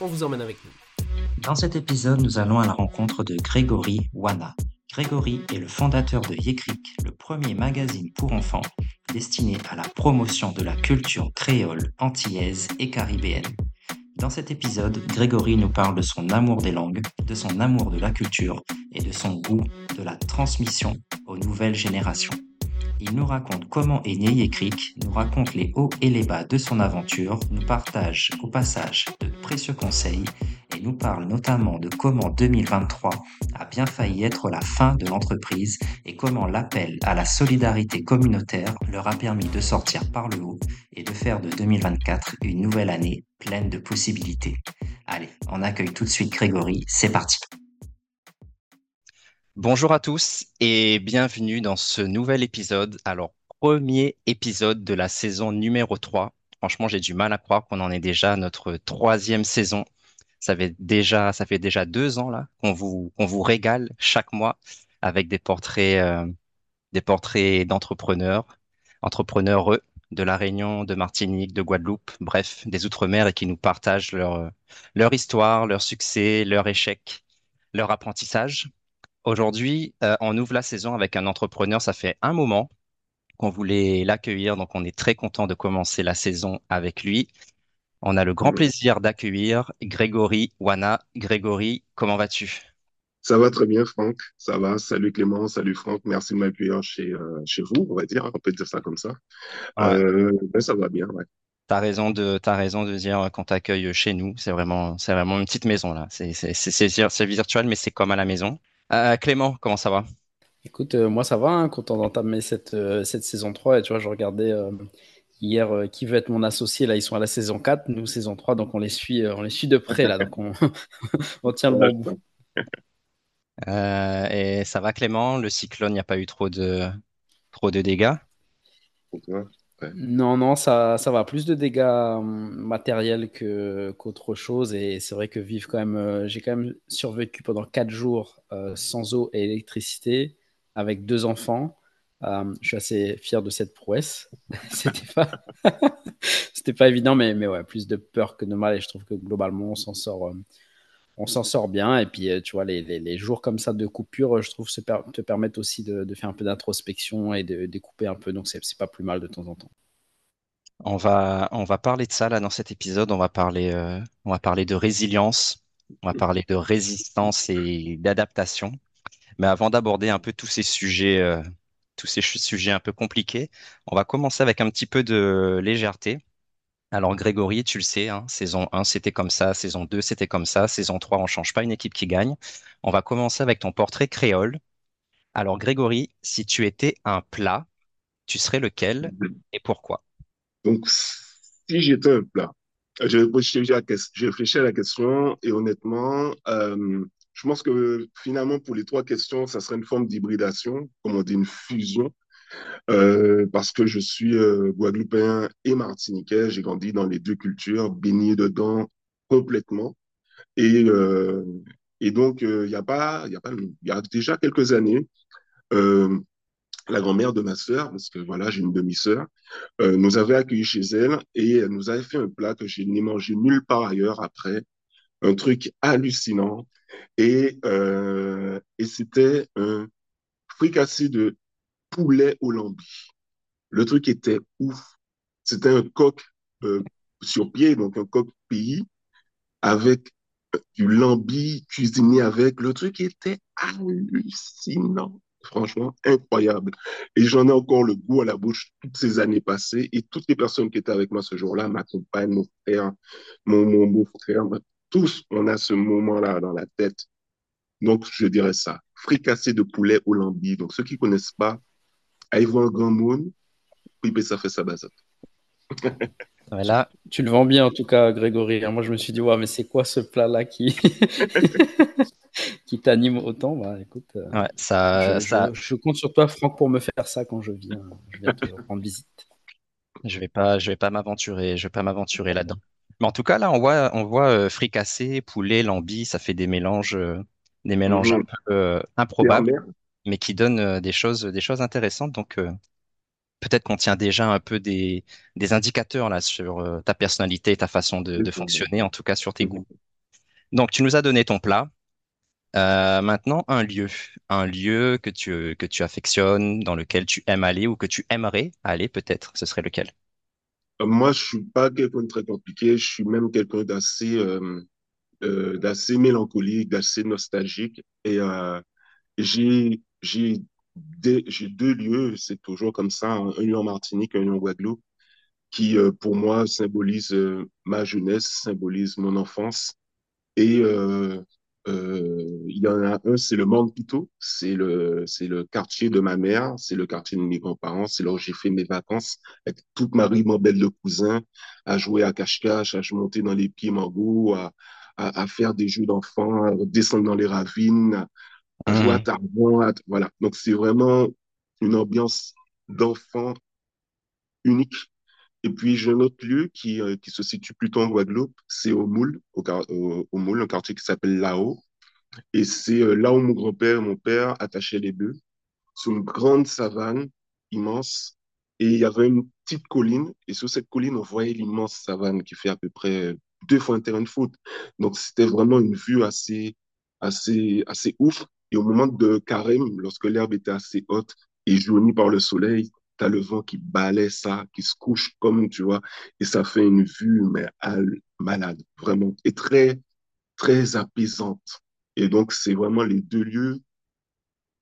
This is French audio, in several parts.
on vous emmène avec nous. Dans cet épisode, nous allons à la rencontre de Grégory Wana. Grégory est le fondateur de Yekrik, le premier magazine pour enfants destiné à la promotion de la culture créole, antillaise et caribéenne. Dans cet épisode, Grégory nous parle de son amour des langues, de son amour de la culture et de son goût de la transmission aux nouvelles générations. Il nous raconte comment est né Yekrik, nous raconte les hauts et les bas de son aventure, nous partage au passage de précieux conseils et nous parle notamment de comment 2023 a bien failli être la fin de l'entreprise et comment l'appel à la solidarité communautaire leur a permis de sortir par le haut et de faire de 2024 une nouvelle année pleine de possibilités. Allez, on accueille tout de suite Grégory, c'est parti. Bonjour à tous et bienvenue dans ce nouvel épisode. Alors, premier épisode de la saison numéro 3. Franchement, j'ai du mal à croire qu'on en est déjà à notre troisième saison. Ça fait déjà, deux ans là qu'on vous, vous régale chaque mois avec des portraits, euh, des portraits d'entrepreneurs, entrepreneurs de la Réunion, de Martinique, de Guadeloupe, bref, des Outre-mer et qui nous partagent leur, leur histoire, leur succès, leur échec, leur apprentissage. Aujourd'hui, euh, on ouvre la saison avec un entrepreneur. Ça fait un moment qu'on voulait l'accueillir, donc on est très content de commencer la saison avec lui. On a le grand plaisir d'accueillir Grégory Wana. Grégory, comment vas-tu? Ça va très bien, Franck. Ça va. Salut Clément, salut Franck. Merci de m'accueillir chez, euh, chez vous, on va dire. On peut dire ça comme ça. Euh, ben, ça va bien, ouais. T'as raison de, t'as raison de dire qu'on t'accueille chez nous. C'est vraiment, c'est vraiment une petite maison là. C'est virtuel, mais c'est comme à la maison. Euh, Clément, comment ça va? Écoute, euh, moi ça va, hein, content d'entamer cette, euh, cette saison 3. Et tu vois, je regardais hier qui veut être mon associé? Là, ils sont à la saison 4, nous saison 3, donc on les suit, on les suit de près là. Donc on, on tient le bon bout. et ça va, Clément? Le cyclone, il n'y a pas eu trop de, trop de dégâts? Non, non, ça, ça va. Plus de dégâts hum, matériels que, qu'autre chose. Et c'est vrai que vivre quand même, euh, j'ai quand même survécu pendant quatre jours euh, sans eau et électricité avec deux enfants. Hum, je suis assez fier de cette prouesse. C'était pas, c'était pas évident, mais, mais ouais, plus de peur que de mal. Et je trouve que globalement, on s'en sort, hum, on s'en sort bien. Et puis, euh, tu vois, les, les, jours comme ça de coupure, je trouve, te permettent aussi de, de, faire un peu d'introspection et de découper un peu. Donc, c'est pas plus mal de temps en temps. On va, on va parler de ça là dans cet épisode. On va parler, euh, on va parler de résilience. On va parler de résistance et d'adaptation. Mais avant d'aborder un peu tous ces sujets, euh, tous ces sujets un peu compliqués, on va commencer avec un petit peu de légèreté. Alors Grégory, tu le sais, hein, saison 1 c'était comme ça, saison 2 c'était comme ça, saison 3 on change pas une équipe qui gagne. On va commencer avec ton portrait créole. Alors Grégory, si tu étais un plat, tu serais lequel et pourquoi? Donc, si j'étais un plat, je, réfléchis à la question et honnêtement, euh, je pense que finalement pour les trois questions, ça serait une forme d'hybridation, comme on dit, une fusion. Euh, parce que je suis euh, guadeloupéen et martiniquais. J'ai grandi dans les deux cultures, baigné dedans complètement. Et, euh, et donc, il y a pas, il y a pas, il y a déjà quelques années, la grand-mère de ma sœur, parce que voilà, j'ai une demi-sœur, nous avait accueillis chez elle et elle nous avait fait un plat que je n'ai mangé nulle part ailleurs après, un truc hallucinant. Et, et c'était un fricassé de poulet au lambi. Le truc était ouf. C'était un coq euh, sur pied, donc un coq pays, avec du lambi cuisiné avec. Le truc était hallucinant. Franchement, incroyable. Et j'en ai encore le goût à la bouche toutes ces années passées. Et toutes les personnes qui étaient avec moi ce jour-là, ma compagne, mon frère, mon, mon beau-frère, tous, on a ce moment-là dans la tête. Donc, je dirais ça. Fricassé de poulet au lambi. Donc, ceux qui ne connaissent pas, Allez voir Grand Monde, puis ben, ça fait sa base. Voilà. Tu, le vends bien en tout cas, Grégory. Moi, je me suis dit, ouais, mais c'est quoi ce plat-là qui, qui t'anime autant? Bah, écoute, euh, ça, je, ça... Je, compte sur toi, Franck, pour me faire ça quand je viens, je viens te rendre visite. Je vais pas, je vais pas m'aventurer, je vais pas m'aventurer là-dedans. Mais en tout cas, là, on voit, on voit euh, fricassé, poulet, lambi, ça fait des mélanges, euh, des mélanges un mhm. peu improbables, mais qui donnent des choses, des choses intéressantes. Donc, peut-être qu'on tient déjà un peu des, des indicateurs là sur euh, ta personnalité ta façon de, de, fonctionner, en tout cas sur tes goûts. Donc, tu nous as donné ton plat. Euh, maintenant, un lieu, un lieu que tu, que tu affectionnes, dans lequel tu aimes aller ou que tu aimerais aller, peut-être, ce serait lequel? Euh, moi, je suis pas quelqu'un de très compliqué. Je suis même quelqu'un d'assez, euh, euh, d'assez mélancolique, d'assez nostalgique. Et euh, j'ai, j'ai j'ai deux lieux, c'est toujours comme ça, un lieu en Martinique, un lieu en Guadeloupe, qui euh, pour moi symbolise euh, ma jeunesse, symbolise mon enfance. Et euh, il y en a un, c'est le Manquito, c'est le, le quartier de ma mère, c'est le quartier de mes grands-parents, c'est là où j'ai fait mes vacances avec toute ma ribambelle de cousins, à jouer à cache-cache, à monter dans les pieds mangots, à, à, faire des jeux d'enfants, descendre dans les ravines, mmh. voilà. Donc, c'est vraiment une ambiance d'enfant unique. Et puis, j'ai un autre lieu qui, euh, qui se situe plutôt en Guadeloupe, c'est au Moule, au, au, Moule, un quartier qui s'appelle Lao. Et c'est euh, là où mon grand-père et mon père attachaient les bœufs. C'est une grande savane immense. Et il y avait une petite colline. Et sur cette colline, on voyait l'immense savane qui fait à peu près deux fois un terrain de foot. Donc, c'était vraiment une vue assez, assez, assez ouf. Et au moment de carême, lorsque l'herbe était assez haute et jaunie par le soleil, tu as le vent qui balaie ça, qui se couche comme, tu vois, et ça fait une vue, mais malade, vraiment, et très, très apaisante. Et donc, c'est vraiment les deux lieux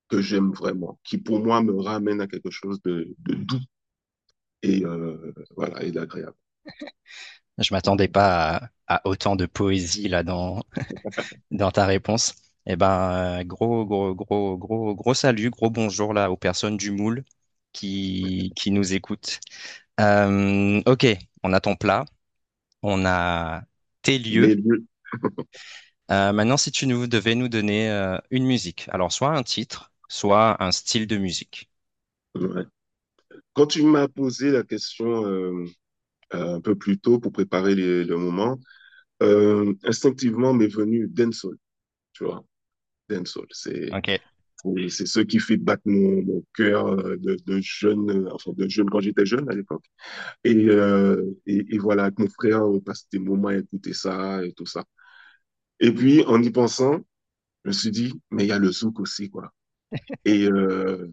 que j'aime vraiment, qui pour moi me ramènent à quelque chose de, doux et euh, voilà, et d'agréable. Je m'attendais pas à, autant de poésie là dans ta réponse. Eh ben, gros, gros, gros, gros, gros salut, gros bonjour là aux personnes du moule qui, qui nous écoutent. Euh, ok, on a ton plat, on a tes lieux. Euh, maintenant, si tu nous devais nous donner euh, une musique, alors soit un titre, soit un style de musique. Quand tu m'as posé la question un peu plus tôt pour préparer le moment, instinctivement m'est venu dancehall, tu vois C'est c'est ce qui fait battre mon, mon cœur euh, de, de, jeune, enfin de jeune quand j'étais jeune à l'époque. Et, euh, et, et, voilà, avec mon frère, on passe des moments à écouter ça et tout ça. Et puis, en y pensant, je me suis dit, mais il y a le zouk aussi, quoi. et, euh,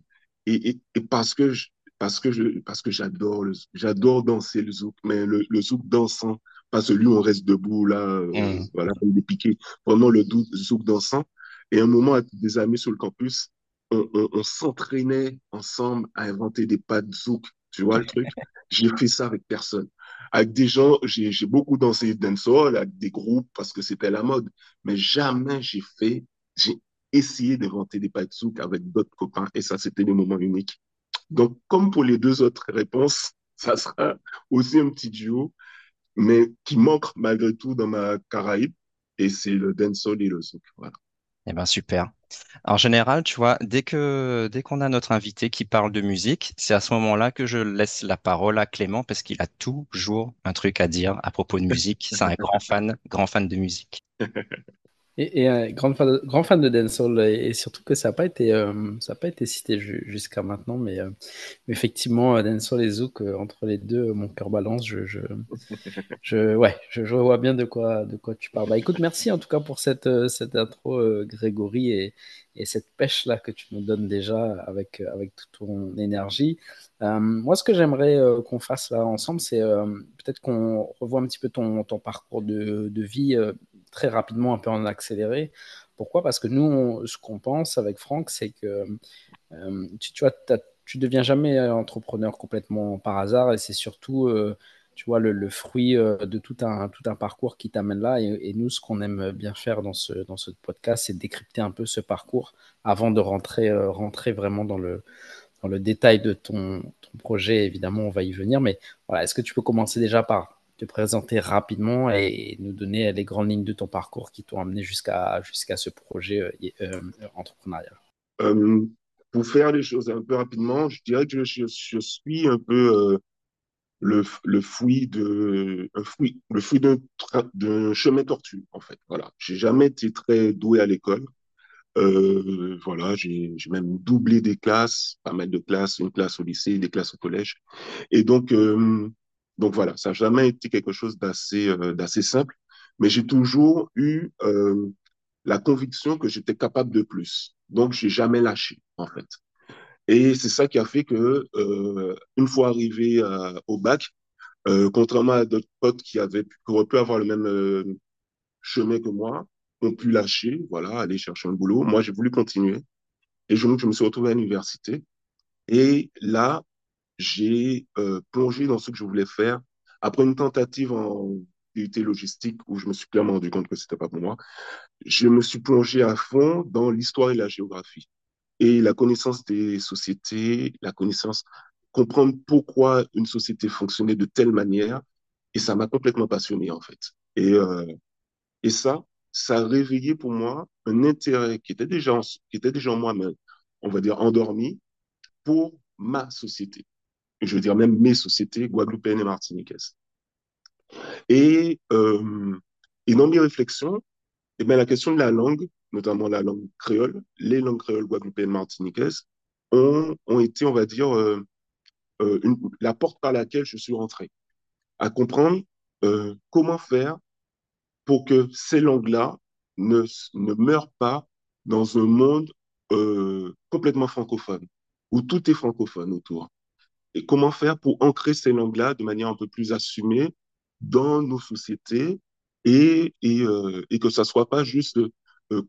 et, et, parce que je, parce que je, parce que j'adore le, j'adore danser le zouk, mais le, le zouk dansant, pas celui où on reste debout là, euh, mm. voilà, comme des piquets. Vraiment le zouk dansant. Et un moment, avec des amis sur le campus, on, s'entraînait ensemble à inventer des pas de zouk. Tu vois le truc? J'ai fait ça avec personne. Avec des gens, j'ai beaucoup dansé dancehall avec des groupes parce que c'était la mode. Mais jamais j'ai fait, j'ai essayé d'inventer des pas de zouk avec d'autres copains. Et ça, c'était des moments uniques. Donc, comme pour les deux autres réponses, ça sera aussi un petit duo, mais qui manque malgré tout dans ma Caraïbe. Et c'est le dancehall et le zouk. Voilà. Eh ben super. En général, tu vois, dès que dès qu'on a notre invité qui parle de musique, c'est à ce moment-là que je laisse la parole à Clément parce qu'il a toujours un truc à dire à propos de musique. C'est un grand fan, grand fan de musique. Et, un grand fan, de, grand fan de dancehall et, surtout que ça n'a pas été euh, ça a pas été cité jusqu'à maintenant, mais, euh, effectivement dancehall et zouk euh, entre les deux, mon cœur balance. Je, je, je ouais, je, vois bien de quoi de quoi tu parles. Bah écoute, merci en tout cas pour cette cette intro, Grégory et, et cette pêche là que tu nous donnes déjà avec avec toute ton énergie. moi, ce que j'aimerais qu'on fasse là ensemble, c'est peut-être qu'on revoie un petit peu ton, ton parcours de, de vie très rapidement, un peu en accéléré. Pourquoi? Parce que nous, ce qu'on pense avec Franck, c'est que euh, tu, tu, vois, tu deviens jamais entrepreneur complètement par hasard et c'est surtout, euh, tu vois, le, fruit euh, de tout un, tout un parcours qui t'amène là. Et, nous, ce qu'on aime bien faire dans ce, dans ce podcast, c'est décrypter un peu ce parcours avant de rentrer, rentrer vraiment dans le, dans le détail de ton, ton projet. Évidemment, on va y venir. Mais voilà, est-ce que tu peux commencer déjà par te présenter rapidement et nous donner les grandes lignes de ton parcours qui t'ont amené jusqu'à jusqu'à ce projet euh, entrepreneurial Pour faire les choses un peu rapidement, je dirais que je, suis un peu le, le fruit de fruit, fruit d'un chemin tortue en fait. Voilà, j'ai jamais été très doué à l'école. Euh, voilà, j'ai même doublé des classes, pas mal de classes, une classe au lycée, des classes au collège. Et donc, euh, donc voilà, ça n'a jamais été quelque chose d'assez euh, simple, mais j'ai toujours eu euh, la conviction que j'étais capable de plus. Donc, j'ai jamais lâché en fait. Et c'est ça qui a fait que, euh, une fois arrivé au bac, euh, contrairement à d'autres potes qui avaient qui auraient pu avoir le même chemin que moi, ont pu lâcher, voilà, aller chercher un boulot. Moi, j'ai voulu continuer. Et je, je me suis retrouvé à l'université. Et là, j'ai euh, plongé dans ce que je voulais faire. Après une tentative en unité logistique où je me suis clairement rendu compte que c'était pas pour moi, je me suis plongé à fond dans l'histoire et la géographie et la connaissance des sociétés, la connaissance, comprendre pourquoi une société fonctionnait de telle manière. Et ça m'a complètement passionné, en fait. Et, euh, et ça, ça a réveillé pour moi un intérêt qui était déjà en, en moi, même, on va dire endormi, pour ma société. Je veux dire même mes sociétés, guadeloupéennes et martiniquaises. Et, euh, et dans mes réflexions, eh bien, la question de la langue notamment la langue créole, les langues créoles guadeloupéennes martiniquaises, ont, ont été, on va dire, euh, euh, une, la porte par laquelle je suis rentré, à comprendre euh, comment faire pour que ces langues-là ne, ne meurent pas dans un monde euh, complètement francophone, où tout est francophone autour. Et comment faire pour ancrer ces langues-là de manière un peu plus assumée dans nos sociétés et, et, euh, et que ça soit pas juste euh,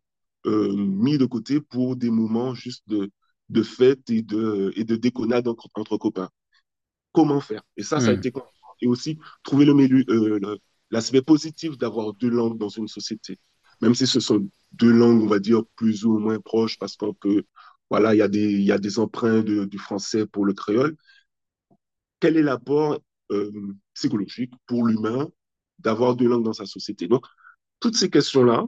euh, mis de côté pour des moments juste de, de fête et de, et de déconnade entre, entre copains? Comment faire? Et ça, ça a Hmm. été et aussi trouver le l'aspect positif d'avoir deux langues dans une société, même si ce sont deux langues, on va dire plus ou moins proches, parce qu'on peut, voilà, il y a des, y a des emprunts de- du français pour le créole. Quel est l'apport euh, psychologique pour l'humain d'avoir deux langues dans sa société? Donc, toutes ces questions-là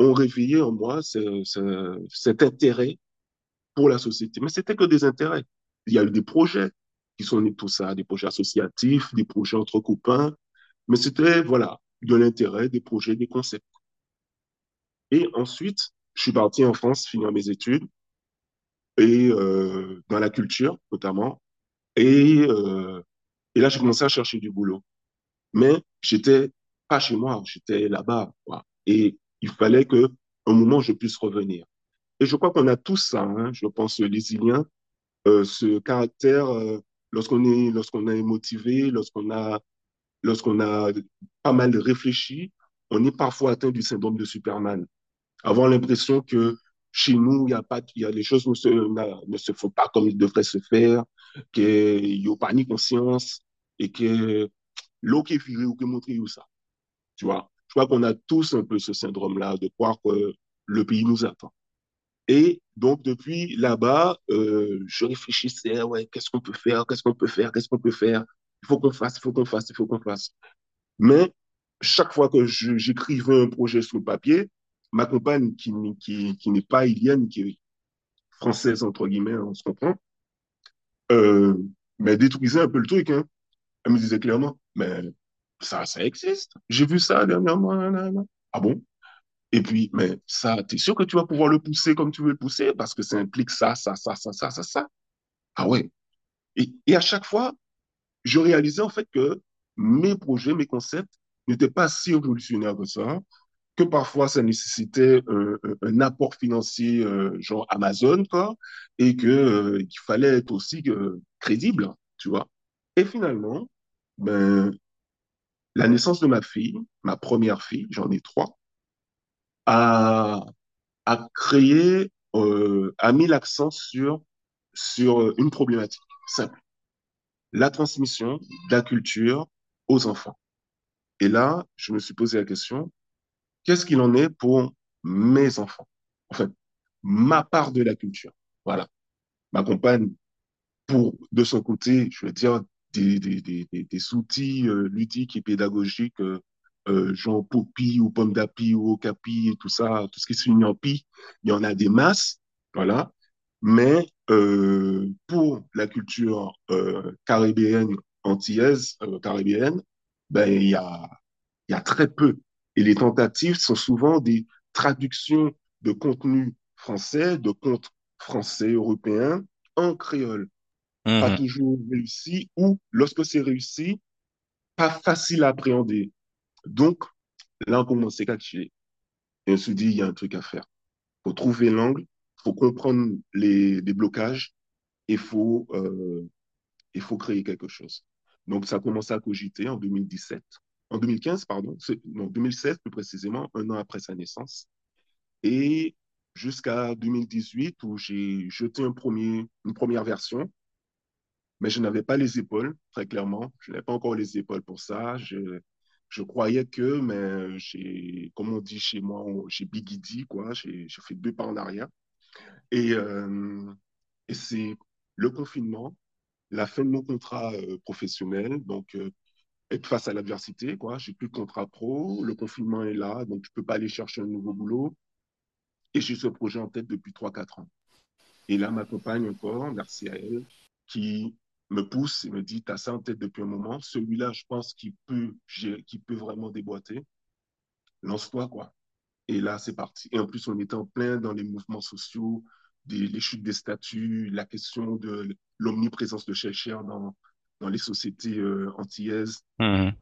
ont réveillé en moi ce- ce- cet intérêt pour la société. Mais c'était que des intérêts. Il y a eu des projets qui sont nés de tout ça, des projets associatifs, des projets entre copains, mais c'était, voilà, de l'intérêt, des projets, des concepts. Et ensuite, je suis parti en France finir mes études, et euh, dans la culture notamment, et, euh, et là, j'ai commencé à chercher du boulot. Mais j'étais pas chez moi, j'étais là-bas. Et il fallait que, un moment, je puisse revenir. Et je crois qu'on a tous ça, hein, je pense, les Iliens, euh, ce caractère, euh, lorsqu'on est, lorsqu'on est motivé, lorsqu'on a, lorsqu'on a pas mal réfléchi, on est parfois atteint du syndrome de Superman. Avoir l'impression que chez nous, il y a pas, il y a les choses ne se, ne se font pas comme ils devraient se faire, n'y a pas ni conscience et que l'eau qui est virée ou montrée où ça. Tu vois, je crois qu'on a tous un peu ce syndrome-là de croire que le pays nous attend. Et donc, depuis là-bas, euh, je réfléchissais, ouais, qu'est-ce qu'on peut faire, qu'est-ce qu'on peut faire, qu'est-ce qu'on peut faire? Il faut qu'on fasse, il faut qu'on fasse, il faut qu'on fasse. Mais chaque fois que j'écrivais un projet sur le papier, ma compagne, qui, qui, qui n'est pas ilienne, qui est française, entre guillemets, on se comprend, euh, mais détruisait un peu le truc. Hein. Elle me disait clairement, mais ça, ça existe. J'ai vu ça dernièrement. Ah bon? Et puis, mais ça, t'es sûr que tu vas pouvoir le pousser comme tu veux le pousser? Parce que ça implique ça, ça, ça, ça, ça, ça, ça. Ah ouais. Et, et à chaque fois, je réalisais en fait que mes projets, mes concepts n'étaient pas si révolutionnaires que ça, que parfois ça nécessitait un, un- un apport financier euh, genre Amazon, quoi, et que, euh, qu'il fallait être aussi euh, crédible, tu vois. Et finalement, ben, la naissance de ma fille, ma première fille, j'en ai trois, a, a créé, euh, a mis l'accent sur, sur une problématique simple, la transmission de la culture aux enfants. Et là, je me suis posé la question, qu'est-ce qu'il en est pour mes enfants? Enfin, ma part de la culture. Voilà. Ma compagne, pour, de son côté, je veux dire, des, des, des, des outils euh, ludiques et pédagogiques, euh, euh, genre Poppy ou Pomme d'Api ou Okapi et tout ça, tout ce qui se en Pi, il y en a des masses, voilà. Mais euh, pour la culture caribéenne, antillaise, caribéenne, ben, il y a, il y a très peu. Et les tentatives sont souvent des traductions de contenu français, de contes français, européens, en créole. Pas Mhm. toujours réussi, ou lorsque c'est réussi, pas facile à appréhender. Donc, là, on commence à catcher. Et on se dit, il y a un truc à faire. faut trouver l'angle, faut comprendre les, les blocages, et faut, euh, il faut créer quelque chose. Donc, ça a commencé à cogiter en 2017, en 2015, pardon, non, 2016 plus précisément, un an après sa naissance. Et jusqu'à 2018, où j'ai jeté un premier, une première version, mais je n'avais pas les épaules, très clairement. Je n'avais pas encore les épaules pour ça. Je, je croyais que, mais j'ai, comme on dit chez moi, j'ai biguidi, quoi. J'ai fait deux pas en arrière. Et, euh, et c'est le confinement, la fin de mon contrat euh, professionnel, donc euh, face à l'adversité, quoi. J'ai plus de contrat pro, le confinement est là, donc je peux pas aller chercher un nouveau boulot. Et j'ai ce projet en tête depuis trois quatre ans. Et là, ma compagne encore, merci à elle, qui me pousse et me dit, t'as ça en tête depuis un moment. Celui-là, je pense qu'il peut, qu'il peut vraiment déboîter. Lance-toi, quoi. Et là, c'est parti. Et en plus, on était en plein dans les mouvements sociaux, des, les chutes des statuts, la question de l'omniprésence de Cher dans, dans les sociétés euh, antillaises, Mhm.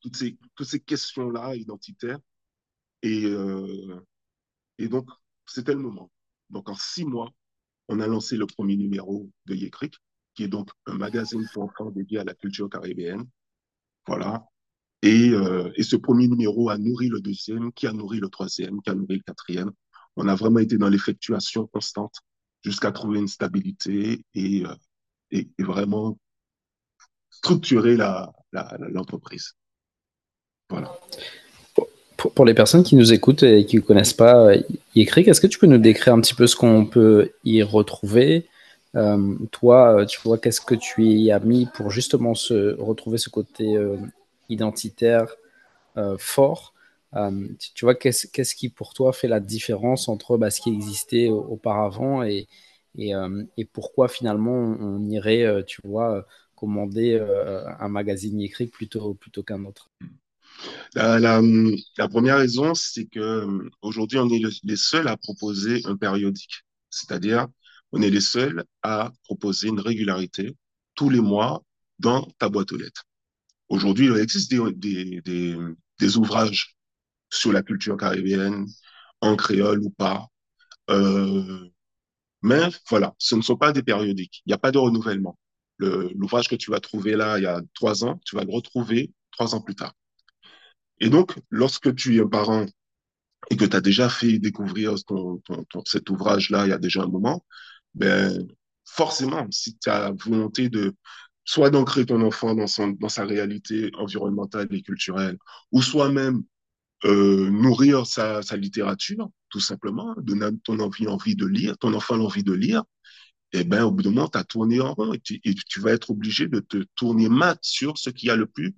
toutes ces, toutes ces questions-là identitaires. Et, euh, et donc, c'était le moment. Donc, en six mois, on a lancé le premier numéro de Yécric, qui est donc un magazine pour enfants dédié à la culture caribéenne. Voilà. Et, euh, et ce premier numéro a nourri le deuxième, qui a nourri le troisième, qui a nourri le quatrième. On a vraiment été dans l'effectuation constante jusqu'à trouver une stabilité et, euh, et, et vraiment structurer l'entreprise. Voilà. Pour, pour les personnes qui nous écoutent et qui ne connaissent pas euh, Yécric, est-ce que tu peux nous décrire un petit peu ce qu'on peut y retrouver? Euh, Toi, tu vois, qu'est-ce que tu y as mis pour justement se retrouver ce côté euh, identitaire euh, fort? Euh, tu, vois, qu'est-ce, qu'est-ce qui pour toi fait la différence entre bah, ce qui existait auparavant et, et, euh, et pourquoi finalement on, irait, euh, tu vois, commander euh, un magazine Yécric plutôt, plutôt qu'un autre La, première raison, c'est que aujourd'hui, on est le- les seuls à proposer un périodique. C'est-à-dire, on est les seuls à proposer une régularité tous les mois dans ta boîte aux lettres. Aujourd'hui, il existe des, des ouvrages sur la culture caribéenne, en créole ou pas. Euh, mais voilà, ce ne sont pas des périodiques. Il n'y a pas de renouvellement. L'ouvrage que tu vas trouver là il y a trois ans, tu vas le retrouver trois ans plus tard. Et donc, lorsque tu es un parent et que tu as déjà fait découvrir ton, ton- cet ouvrage-là il y a déjà un moment, ben, forcément, si tu as volonté de soit d'ancrer ton enfant dans, son, dans sa réalité environnementale et culturelle, ou soit même euh, nourrir sa, sa littérature, tout simplement, donner ton envie, envie de lire, ton enfant l'envie de lire, eh ben, au bout d'un moment, tu as tourné en rond et tu, vas être obligé de te tourner mat sur ce qui a le plus,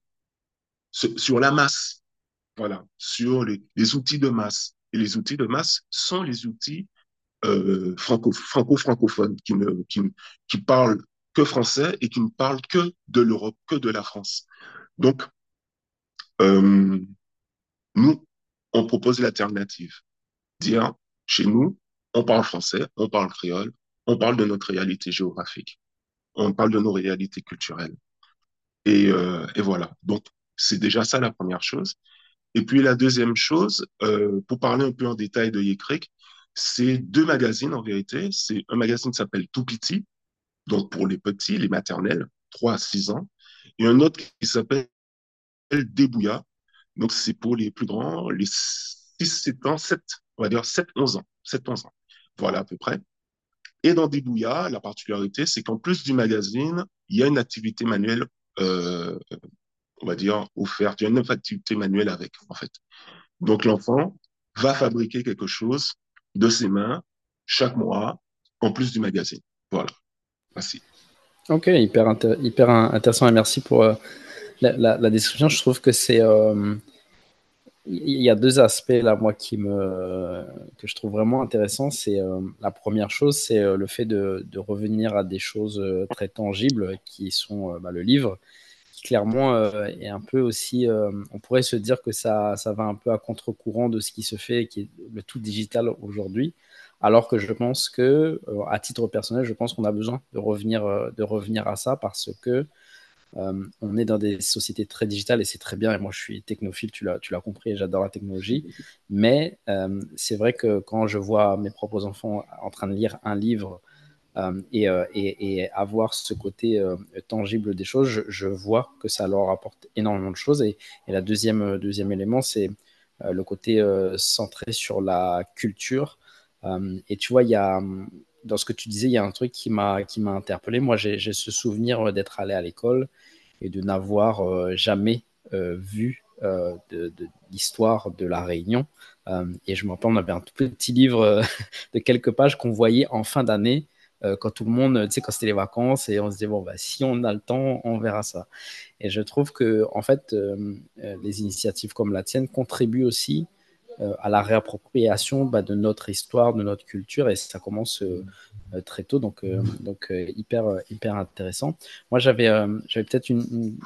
sur la masse. Voilà, sur les, outils de masse. Et les outils de masse sont les outils euh, franco, franco-francophones qui ne, qui, qui parlent que français et qui ne parlent que de l'Europe, que de la France. Donc, euh, nous, on propose l'alternative. Dire, chez nous, on parle français, on parle créole, on parle de notre réalité géographique, on parle de nos réalités culturelles. Et, euh, et voilà. Donc, c'est déjà ça la première chose. Et puis la deuxième chose, euh, pour parler un peu en détail de Yécric, c'est deux magazines en vérité. C'est un magazine qui s'appelle Tout Petit, donc pour les petits, les maternelles, 3 à 6 ans, et un autre qui s'appelle Débouilla, donc c'est pour les plus grands, les 6-7 ans, 7, on va dire 7-11 ans, 7-11 ans. Voilà à peu près. Et dans Débouilla, la particularité, c'est qu'en plus du magazine, il y a une activité manuelle euh, on va dire, offerte. Il y a une activité manuelle avec, en fait. Donc, l'enfant va fabriquer quelque chose de ses mains chaque mois, en plus du magazine. Voilà. Merci. Ok, hyper, hyper intéressant et merci pour euh, la, description. Je trouve que c'est. Euh, il y a deux aspects là, moi, qui me, que je trouve vraiment intéressants. C'est euh, la première chose, c'est le fait de, revenir à des choses très tangibles qui sont bah, le livre, qui clairement est un peu aussi. on pourrait se dire que ça, ça va un peu à contre-courant de ce qui se fait, qui est le tout digital aujourd'hui. Alors que je pense que, euh, à titre personnel, je pense qu'on a besoin de revenir, euh, de revenir à ça parce que euh, on est dans des sociétés très digitales et c'est très bien. Et moi, je suis technophile, tu l'as, compris, j'adore la technologie. Mais c'est vrai que quand je vois mes propres enfants en train de lire un livre et, et, avoir ce côté tangible des choses, je, vois que ça leur apporte énormément de choses. Et, et la deuxième, deuxième élément, c'est le côté centré sur la culture euh, et tu vois, il y a, dans ce que tu disais, il y a un truc qui m'a qui m'a interpellé. Moi, j'ai ce souvenir d'être allé à l'école et de n'avoir euh, jamais euh, vu de, l'histoire de la Réunion. et je me rappelle, on avait un tout petit livre de quelques pages qu'on voyait en fin d'année quand tout le monde, tu sais, quand c'était les vacances, et on se disait, bon, bah, si on a le temps, on verra ça. Et je trouve que, en fait, les initiatives comme la tienne contribuent aussi euh, à la réappropriation bah, de notre histoire, de notre culture, et ça commence euh, euh, très tôt, donc, donc hyper, hyper intéressant. Moi, j'avais j'avais peut-être une,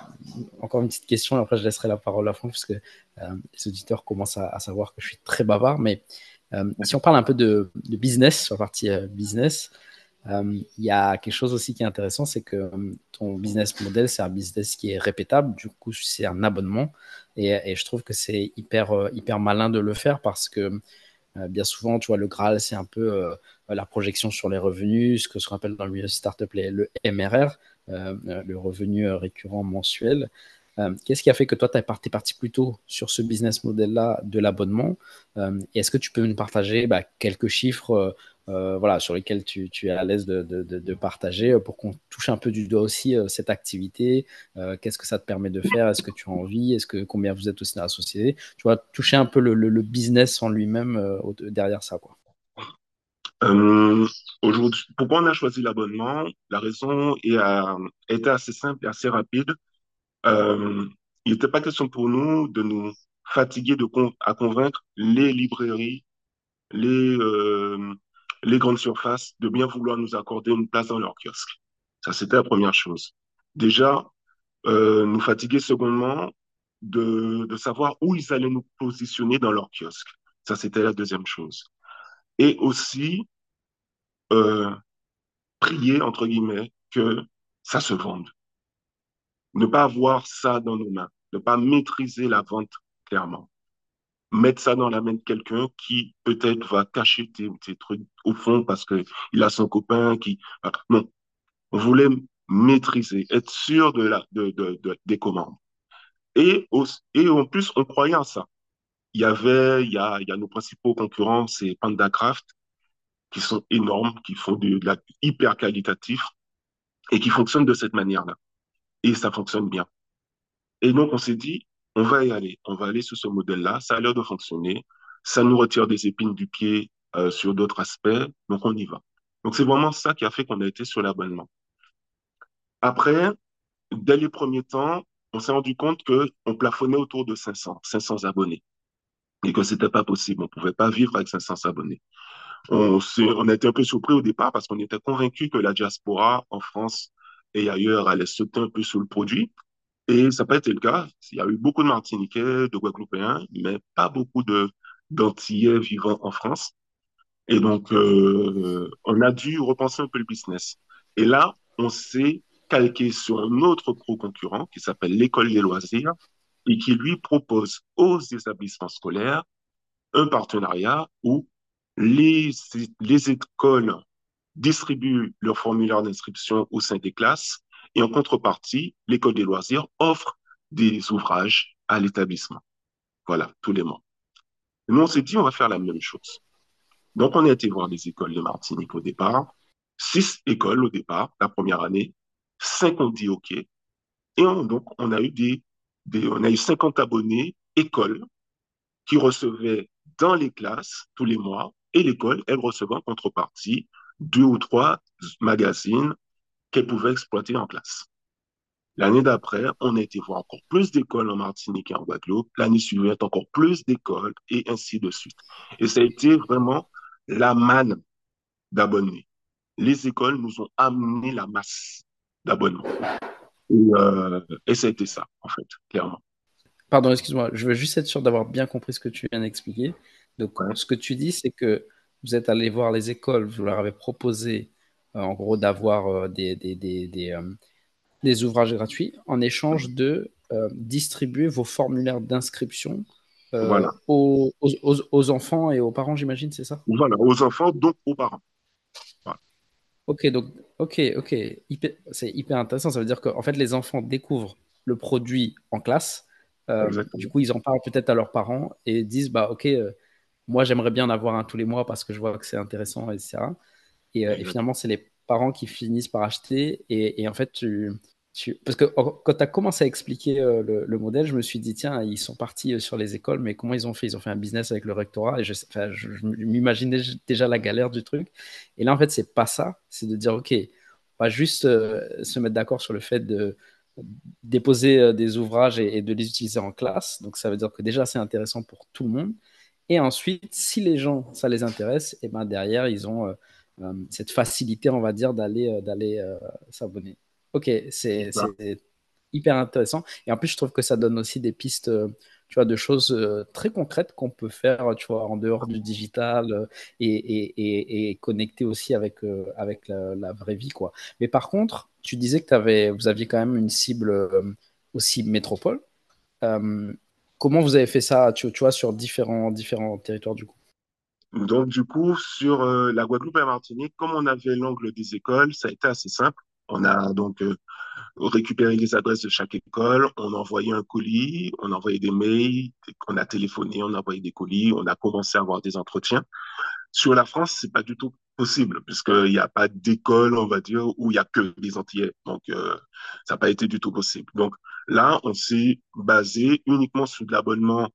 encore une petite question, et après je laisserai la parole à Franck, parce que les auditeurs commencent à, savoir que je suis très bavard, mais si on parle un peu de business, sur la partie business, il y a quelque chose aussi qui est intéressant, c'est que ton business model, c'est un business qui est répétable. Du coup, c'est un abonnement. Et, je trouve que c'est hyper, euh, hyper malin de le faire parce que euh, bien souvent, tu vois, le Graal, c'est un peu euh, la projection sur les revenus, ce que ce qu'on appelle dans le milieu startup le MRR, le revenu récurrent mensuel. Qu'est-ce qui a fait que toi, tu es parti, parti plutôt sur ce business model-là de l'abonnement? Est-ce que tu peux nous partager bah, quelques chiffres euh, voilà, sur lesquels tu, es à l'aise de, partager euh, pour qu'on touche un peu du doigt aussi euh, cette activité. Qu'est-ce que ça te permet de faire Est-ce que tu as envie Est-ce que combien vous êtes aussi dans la société Tu vois, toucher un peu le, business en lui-même derrière ça, quoi. Aujourd'hui, pourquoi on a choisi l'abonnement? La raison est, était assez simple et assez rapide. il n'était pas question pour nous de nous fatiguer de à convaincre les librairies, les, les grandes surfaces de bien vouloir nous accorder une place dans leur kiosque. Ça, c'était la première chose. Déjà, euh, nous fatiguer secondement de, savoir où ils allaient nous positionner dans leur kiosque. Ça, c'était la deuxième chose. Et aussi, euh, prier, entre guillemets, que ça se vende. Ne pas avoir ça dans nos mains, ne pas maîtriser la vente clairement mettre ça dans la main de quelqu'un qui peut-être va cacher tes, trucs au fond parce qu'il a son copain qui... Non, on voulait maîtriser, être sûr de la, de, de, des commandes. Et, et en plus, on croyait en ça. Il y avait, il y a, il y a nos principaux concurrents, c'est PandaCraft, qui sont énormes, qui font de, de la hyper qualitatif et qui fonctionnent de cette manière-là. Et ça fonctionne bien. Et donc, on s'est dit, on va y aller. On va aller sur ce modèle-là. Ça a l'air de fonctionner. Ça nous retire des épines du pied euh, sur d'autres aspects. Donc, on y va. Donc, c'est vraiment ça qui a fait qu'on a été sur l'abonnement. Après, dès les premiers temps, on s'est rendu compte qu'on plafonnait autour de 500, 500 abonnés. Et que c'était pas possible. On pouvait pas vivre avec 500 abonnés. On, on a été un peu surpris au départ parce qu'on était convaincu que la diaspora en France et ailleurs allait sauter un peu sur le produit. Et ça n'a pas été le cas. Il y a eu beaucoup de Martiniquais, de Guadeloupéens, mais pas beaucoup de d'Antillais vivant en France. Et donc, euh, on a dû repenser un peu le business. Et là, on s'est calqué sur un autre pro-concurrent qui s'appelle l'École des loisirs et qui lui propose aux établissements scolaires un partenariat où les, les écoles distribuent leurs formulaires d'inscription au sein des classes et en contrepartie, l'école des loisirs offre des ouvrages à l'établissement. Voilà, tous les mois. Nous, on s'est dit, on va faire la même chose. Donc, on a été voir les écoles de Martinique au départ. Six écoles au départ, la première année. Cinq ont dit OK. Et donc, on a eu des, on a eu 50 abonnés écoles qui recevaient dans les classes tous les mois. Et l'école, elle recevait en contrepartie deux ou trois magazines qu'elle pouvait exploiter en classe. L'année d'après, on a été voir encore plus d'écoles en Martinique et en Guadeloupe. L'année suivante, encore plus d'écoles et ainsi de suite. Et ça a été vraiment la manne d'abonnés. Les écoles nous ont amené la masse d'abonnements. Et, euh, et ça a été ça, en fait, clairement. Pardon, excuse-moi, je veux juste être sûr d'avoir bien compris ce que tu viens d'expliquer. Donc, Ouais. ce que tu dis, c'est que vous êtes allé voir les écoles, vous leur avez proposé, en gros, d'avoir euh, des, des, des, des, euh, des ouvrages gratuits en échange de euh, distribuer vos formulaires d'inscription euh, Voilà. aux, aux, aux- enfants et aux parents, j'imagine, c'est ça? Voilà, aux enfants, donc aux parents. Ok, donc, ok, ok, c'est hyper intéressant. Ça veut dire qu'en fait, les enfants découvrent le produit en classe. Euh, du coup, ils en parlent peut-être à leurs parents et disent, bah, ok, euh, moi, j'aimerais bien en avoir un tous les mois parce que je vois que c'est intéressant, etc. Et, euh, et finalement, c'est les parents qui finissent par acheter. Et, et en fait, tu, tu- parce que quand tu as commencé à expliquer euh, le, le modèle, je me suis dit, tiens, ils sont partis euh, sur les écoles, mais comment ils ont fait? Ils ont fait un business avec le rectorat et je, enfin, je, je m'imaginais déjà la galère du truc. Et là, en fait, c'est pas ça. C'est de dire, OK, on va juste euh, se mettre d'accord sur le fait de déposer euh, des ouvrages et, et de les utiliser en classe. Donc, ça veut dire que déjà, c'est intéressant pour tout le monde. Et ensuite, si les gens, ça les intéresse, et ben derrière, ils ont euh, cette facilité, on va dire, d'aller euh, d'aller euh, s'abonner. Ok, c'est hyper intéressant. Et en plus, je trouve que ça donne aussi des pistes, euh, tu vois, de choses euh, très concrètes qu'on peut faire, tu vois, en dehors du digital euh, et, et, et, et connecter aussi avec, euh, avec la, la vraie vie, quoi. Mais par contre, tu disais que t'avais, vous aviez quand même une cible euh, aussi métropole. Euh, comment vous avez fait ça, tu, tu vois, sur différents, différents territoires du coup? Donc, du coup, sur euh, la Guadeloupe et la Martinique, comme on avait l'angle des écoles, ça a été assez simple. On a donc euh, récupéré les adresses de chaque école, on a envoyé un colis, on a envoyé des mails, on a téléphoné, on a envoyé des colis, on a commencé à avoir des entretiens. Sur la France, c'est pas du tout possible, puisqu'il n'y a pas d'école, on va dire, où il y a que des Antillais. Donc, euh, ça n'a pas été du tout possible. Donc, là, on s'est basé uniquement sur de l'abonnement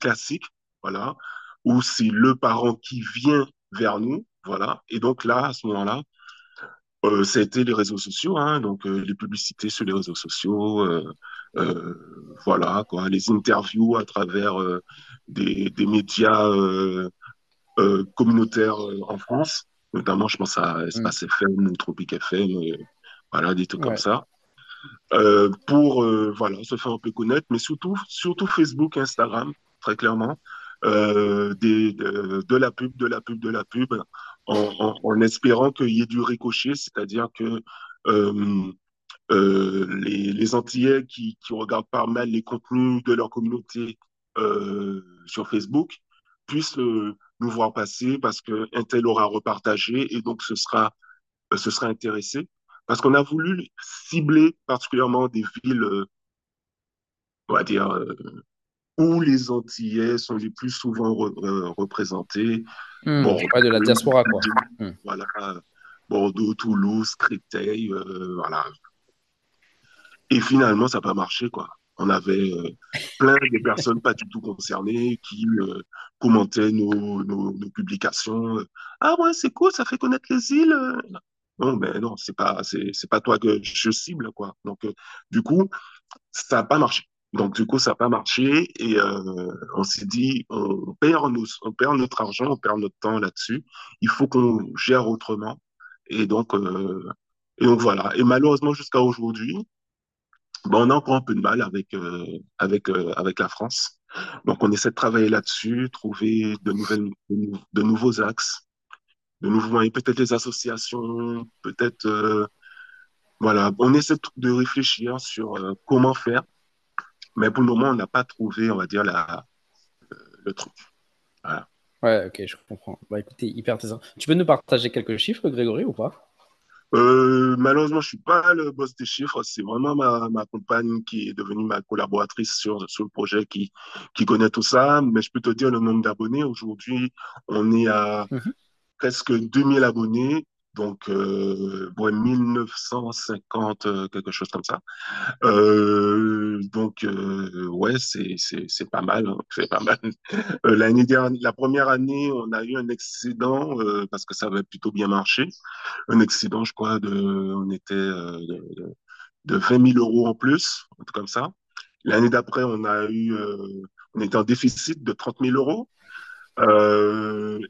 classique, voilà, où c'est le parent qui vient vers nous, voilà. Et donc là, à ce moment-là, euh, ça a été les réseaux sociaux, hein, donc euh, les publicités sur les réseaux sociaux, euh, euh, voilà, quoi, les interviews à travers des, des médias communautaires en France, notamment, je pense à Espace FM ou Tropique FM, voilà, des trucs Ouais. comme ça, pour voilà, se faire un peu connaître, mais surtout, surtout Facebook, Instagram, très clairement, euh, des, de, de la pub, de la pub, de la pub, en, en, espérant qu'il y ait du ricochet, c'est-à-dire que euh, euh, les, les Antillais qui, qui regardent pas mal les contenus de leur communauté euh, sur Facebook puissent euh, nous voir passer parce que un tel aura repartagé et donc ce sera, euh, ce sera intéressé. Parce qu'on a voulu cibler particulièrement des villes, on va dire, où les Antillais sont les plus souvent re- euh, représentés. Hmm, Bon, ouais, de la diaspora, quoi. Hmm. voilà, Bordeaux, Toulouse, Créteil, euh, voilà. Et finalement, ça n'a pas marché, quoi. On avait euh, plein de personnes pas du tout concernées qui euh, commentaient nos, nos, nos publications. Ah ouais, c'est cool, ça fait connaître les îles. Non, ben non, c'est pas, c'est, pas toi que je cible, quoi. Donc, du coup, ça n'a pas marché. Donc, du coup, ça n'a pas marché et euh, on s'est dit, on perd, notre argent, on perd notre temps là-dessus. Il faut qu'on gère autrement. Et donc, euh, et donc voilà. Et malheureusement, jusqu'à aujourd'hui, ben, on a encore un peu de mal avec, euh, avec, avec la France. Donc, on essaie de travailler là-dessus, trouver de, nouvelles, de nouveaux axes, de nouveaux moyens, peut-être des associations, peut-être. voilà, on essaie de, de réfléchir sur comment faire. Mais pour le moment, on n'a pas trouvé, on va dire, la, le truc. Voilà. Ouais, ok, je comprends. Bah écoutez, hyper intéressant. Tu peux nous partager quelques chiffres, Grégory, ou pas? Euh, malheureusement, je suis pas le boss des chiffres. C'est vraiment ma, ma compagne qui est devenue ma collaboratrice sur, sur le projet qui, qui connaît tout ça. Mais je peux te dire le nombre d'abonnés. Aujourd'hui, on est à Mhm. presque 2000 abonnés donc euh, ouais, 1950, euh, quelque chose comme ça. Euh, donc euh, ouais, c'est c'est pas mal, hein, c'est pas mal. Euh, l'année dernière, la première année, on a eu un excédent parce que ça avait plutôt bien marché. Un excédent, je crois, de, on était de, de, de 20 000 euros en plus, un truc comme ça. L'année d'après, on a eu, on était en déficit de 30 000 euros.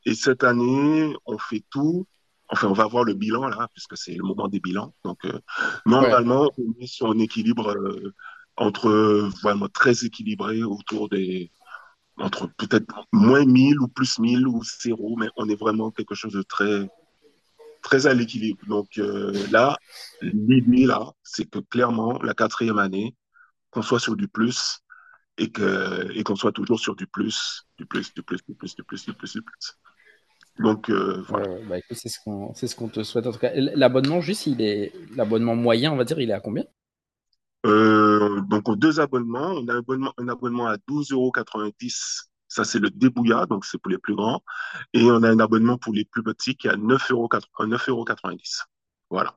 Et cette année, on fait tout. Enfin, on va voir le bilan là, puisque c'est le moment des bilans. Donc, euh, Ouais. normalement, on est sur un équilibre euh, entre vraiment très équilibré autour des entre peut-être moins 1000 ou plus 1000 ou zéro, mais on est vraiment quelque chose de très très à l'équilibre. Donc euh, là, l'idée là, c'est que clairement la quatrième année, qu'on soit sur du plus et que et qu'on soit toujours sur du plus, du plus, du plus, du plus, du plus, du plus, du plus. Donc euh, voilà. bah c'est ce qu'on ce te souhaite en tout cas. L'abonnement, juste, il est l'abonnement moyen, on va dire, il est à combien? Euh, donc, deux abonnements, on a un abonnement, un abonnement à 12,90 euros. Ça, c'est le débouillard, donc c'est pour les plus grands. Et on a un abonnement pour les plus petits qui est à 9,90 euros. Voilà.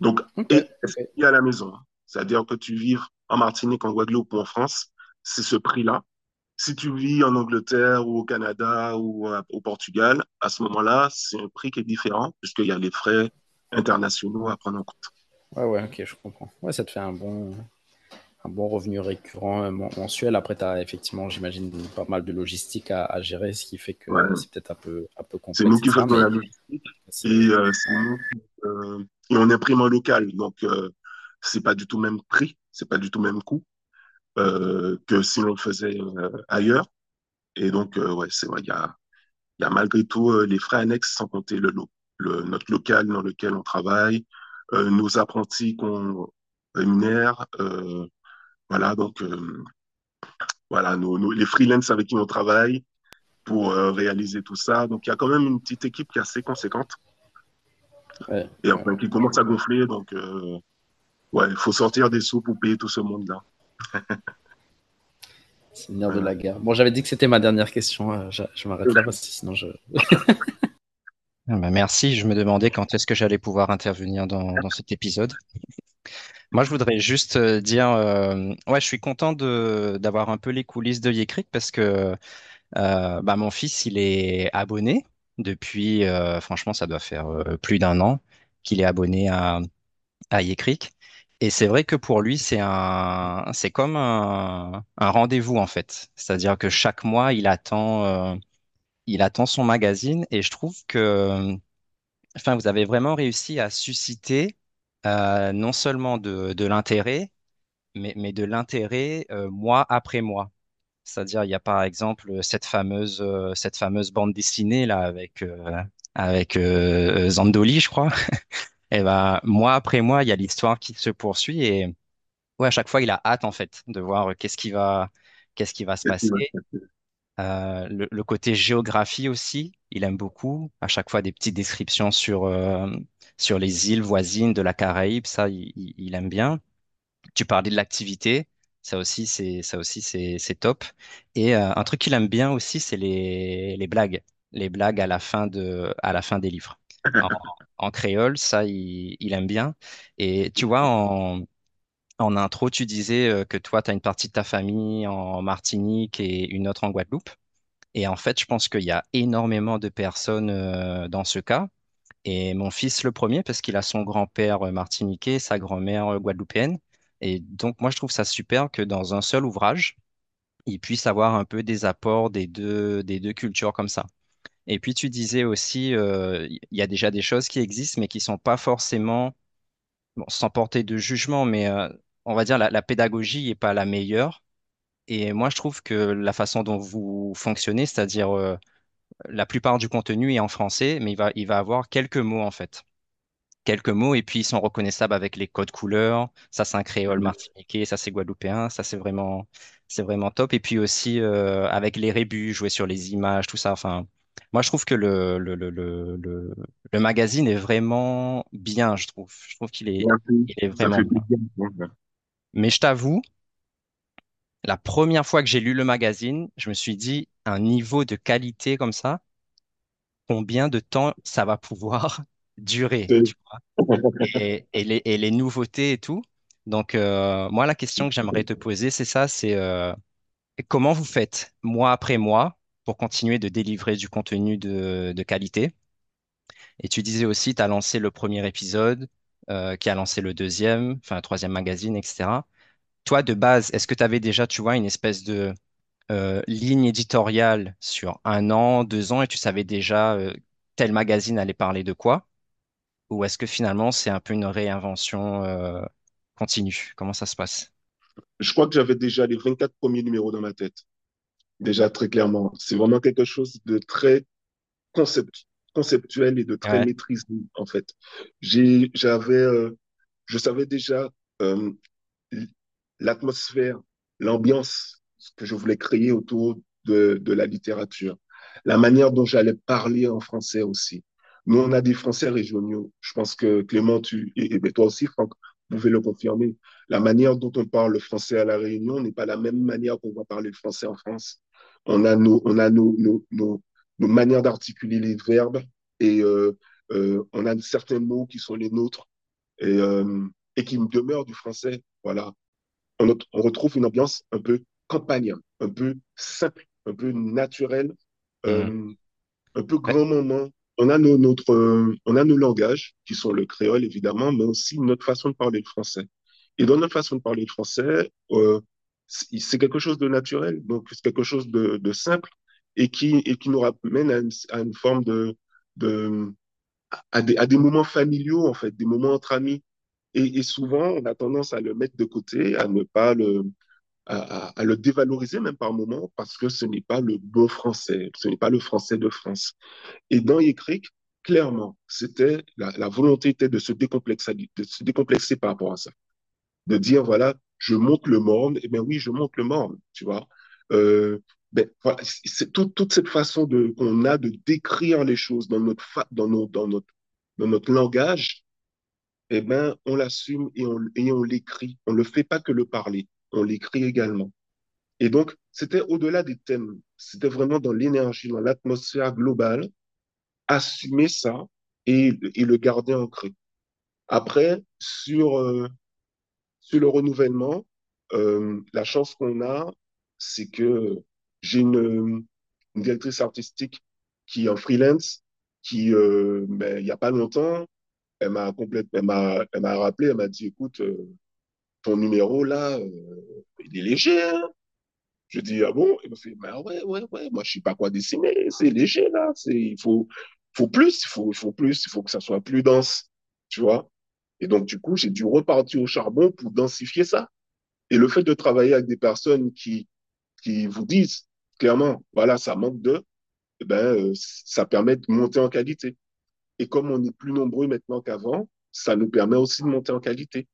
Donc, Ok, et ok. et à la maison? C'est-à-dire que tu vives en Martinique, en Guadeloupe ou en France, c'est ce prix-là? Si tu vis en Angleterre ou au Canada ou à- au Portugal, à ce moment-là, c'est un prix qui est différent puisqu'il y a les frais internationaux à prendre en compte. Ouais, ouais, ok, je comprends. Ouais, ça te fait un bon, un bon revenu récurrent euh, men- mensuel. Après, tu as effectivement, j'imagine, pas mal de logistique à, à gérer, ce qui fait que Ouais. c'est peut-être un peu, un peu C'est nous complexe, qui faisons la logistique et, euh, c'est nous qui, euh, et on imprime en local. Donc, euh, c'est pas du tout le même prix, c'est pas du tout le même coût euh, que si on le faisait euh, ailleurs. Et donc, euh, ouais, c'est vrai, il y a, y a malgré tout euh, les frais annexes sans compter le, le, notre local dans lequel on travaille, euh, nos apprentis qu'on rémunère. euh, voilà, donc, euh, voilà, nos, nos- les freelances avec qui on travaille pour euh, réaliser tout ça. Donc, il y a quand même une petite équipe qui est assez conséquente ouais, et enfin, qui commence à gonfler. Donc, euh, ouais, il faut sortir des sous pour payer tout ce monde-là. Nerf de la guerre. Bon, j'avais dit que c'était ma dernière question. euh, Je, m'arrête là parce que sinon je. Ah bah, merci, je me demandais quand est-ce que j'allais pouvoir intervenir dans, cet épisode. Moi, je voudrais juste euh, dire, euh, ouais, je suis content d'avoir un peu les coulisses de Yecric parce que bah, mon fils, il est abonné depuis, franchement, ça doit faire plus d'un an qu'il est abonné à, à. Et c'est vrai que pour lui, c'est un, c'est comme un, rendez-vous en fait. C'est-à-dire que chaque mois, il attend, euh, il attend son magazine et je trouve que Enfin, vous avez vraiment réussi à susciter euh, non seulement de, l'intérêt, mais, mais de l'intérêt euh, mois après mois. C'est-à-dire, il y a par exemple cette fameuse, cette fameuse bande dessinée là avec, avec Zandoli, je crois. Et ben, mois après mois, il y a l'histoire qui se poursuit et ouais, à chaque fois, il a hâte en fait de voir qu'est-ce qui va, qu'est-ce qui va se passer. Euh, le, le côté géographie aussi, il aime beaucoup. À chaque fois, des petites descriptions sur, euh, sur les îles voisines de la Caraïbe, ça, il, il- il aime bien. Tu parlais de l'activité, ça aussi, c'est, ça aussi, c'est, c'est top. Et euh, un truc qu'il aime bien aussi, c'est les, les blagues. Les blagues à la fin de, à la fin des livres. En, créole, ça, il, aime bien. Et tu vois, en, en intro, tu disais euh, que toi, tu as une partie de ta famille en Martinique et une autre en Guadeloupe. Et en fait, je pense qu'il y a énormément de personnes euh, dans ce cas. Et mon fils le premier, parce qu'il a son grand-père euh, martiniquais, sa grand-mère guadeloupéenne. Et donc, moi, je trouve ça super que dans un seul ouvrage, il puisse avoir un peu des apports des deux, des deux cultures comme ça. Et puis, tu disais aussi, euh, il y a déjà des choses qui existent, mais qui sont pas forcément, bon, sans porter de jugement, mais euh, on va dire la, la pédagogie n'est pas la meilleure. Et moi, je trouve que la façon dont vous fonctionnez, c'est-à-dire euh, la plupart du contenu est en français, mais il va, il va avoir quelques mots en fait. Quelques mots, et puis ils sont reconnaissables avec les codes couleurs. Ça, c'est un créole martiniquais, ça, c'est guadeloupéen. Ça, c'est vraiment, c'est vraiment top. Et puis aussi avec les rébus, jouer sur les images, tout ça. Enfin, moi, je trouve que le, le, le, le, le- le magazine est vraiment bien, je trouve. Je trouve qu'il est, il est Ça vraiment fait bien. plaisir. Mais je t'avoue, la première fois que j'ai lu le magazine, je me suis dit, un niveau de qualité comme ça, combien de temps ça va pouvoir durer, tu vois, et, et, les, et les nouveautés et tout. Donc, euh, moi, la question que j'aimerais te poser, c'est ça, c'est euh, comment vous faites mois après mois pour continuer de délivrer du contenu de, qualité? Et tu disais aussi, tu as lancé le premier épisode, euh, qui a lancé le deuxième, enfin, le troisième magazine, etc. Toi, de base, est-ce que tu avais déjà, tu vois, une espèce de euh, ligne éditoriale sur un an, deux ans, et tu savais déjà euh, tel magazine allait parler de quoi? Ou est-ce que finalement, c'est un peu une réinvention continue? Comment ça se passe? Je crois que j'avais déjà les 24 premiers numéros dans ma tête, déjà très clairement. C'est vraiment quelque chose de très concept, conceptuel et de très Ouais. maîtrisé, en fait. J'avais, euh, je savais déjà euh, l'atmosphère, l'ambiance que je voulais créer autour de, de la littérature, la manière dont j'allais parler en français aussi. Nous, on a des Français régionaux. Je pense que Clément, tu, et, et toi aussi, Franck, vous pouvez le confirmer. La manière dont on parle le français à La Réunion n'est pas la même manière qu'on va parler le français en France. On a nos, on a nos, nos, nos, nos manières d'articuler les verbes et euh, euh, on a certains mots qui sont les nôtres et, euh, et qui demeurent du français. Voilà on, on retrouve une ambiance un peu campagne, un peu simple, un peu naturelle, Mhm. euh, un peu grand moment. On a nos, notre, euh, on a nos langages, qui sont le créole évidemment, mais aussi notre façon de parler le français. Et dans notre façon de parler le français, euh, c'est quelque chose de naturel, donc c'est quelque chose de, simple et qui, et qui nous ramène à une, forme de, de à, des, à des moments familiaux, en fait, des moments entre amis. Et, souvent, on a tendance à le mettre de côté, à ne pas le, à, à, le dévaloriser même par moment parce que ce n'est pas le bon français, ce n'est pas le français de France. Et dans Yékrik, clairement, c'était la, la volonté était de se décomplexer, de se décomplexer par rapport à ça, de dire voilà, je monte le morne, et bien oui, je monte le morne, tu vois. Euh, ben, c'est tout, toute cette façon qu'on a de décrire les choses dans notre dans, nos, dans notre dans notre langage, eh ben, on l'assume et on, et on l'écrit. On ne le fait pas que le parler, on l'écrit également. Et donc, c'était au-delà des thèmes, c'était vraiment dans l'énergie, dans l'atmosphère globale, assumer ça et, et le garder ancré. Après, sur, euh, sur le renouvellement, euh, la chance qu'on a, c'est que j'ai une, directrice artistique qui est en freelance, qui, euh, ben, il n'y a pas longtemps, elle m'a elle elle rappelé, elle m'a dit, écoute, euh, ton numéro là, il est léger, hein? Je dis, ah bon? Il me fait, bah ouais, ouais, ouais, moi je sais pas quoi dessiner, c'est léger là, il faut, faut plus, il faut, faut plus, il faut que ça soit plus dense, tu vois? Et donc, du coup, j'ai dû repartir au charbon pour densifier ça. Et le fait de travailler avec des personnes qui, qui vous disent clairement, voilà, ça manque de, eh ben, euh, ça permet de monter en qualité. Et comme on est plus nombreux maintenant qu'avant, ça nous permet aussi de monter en qualité.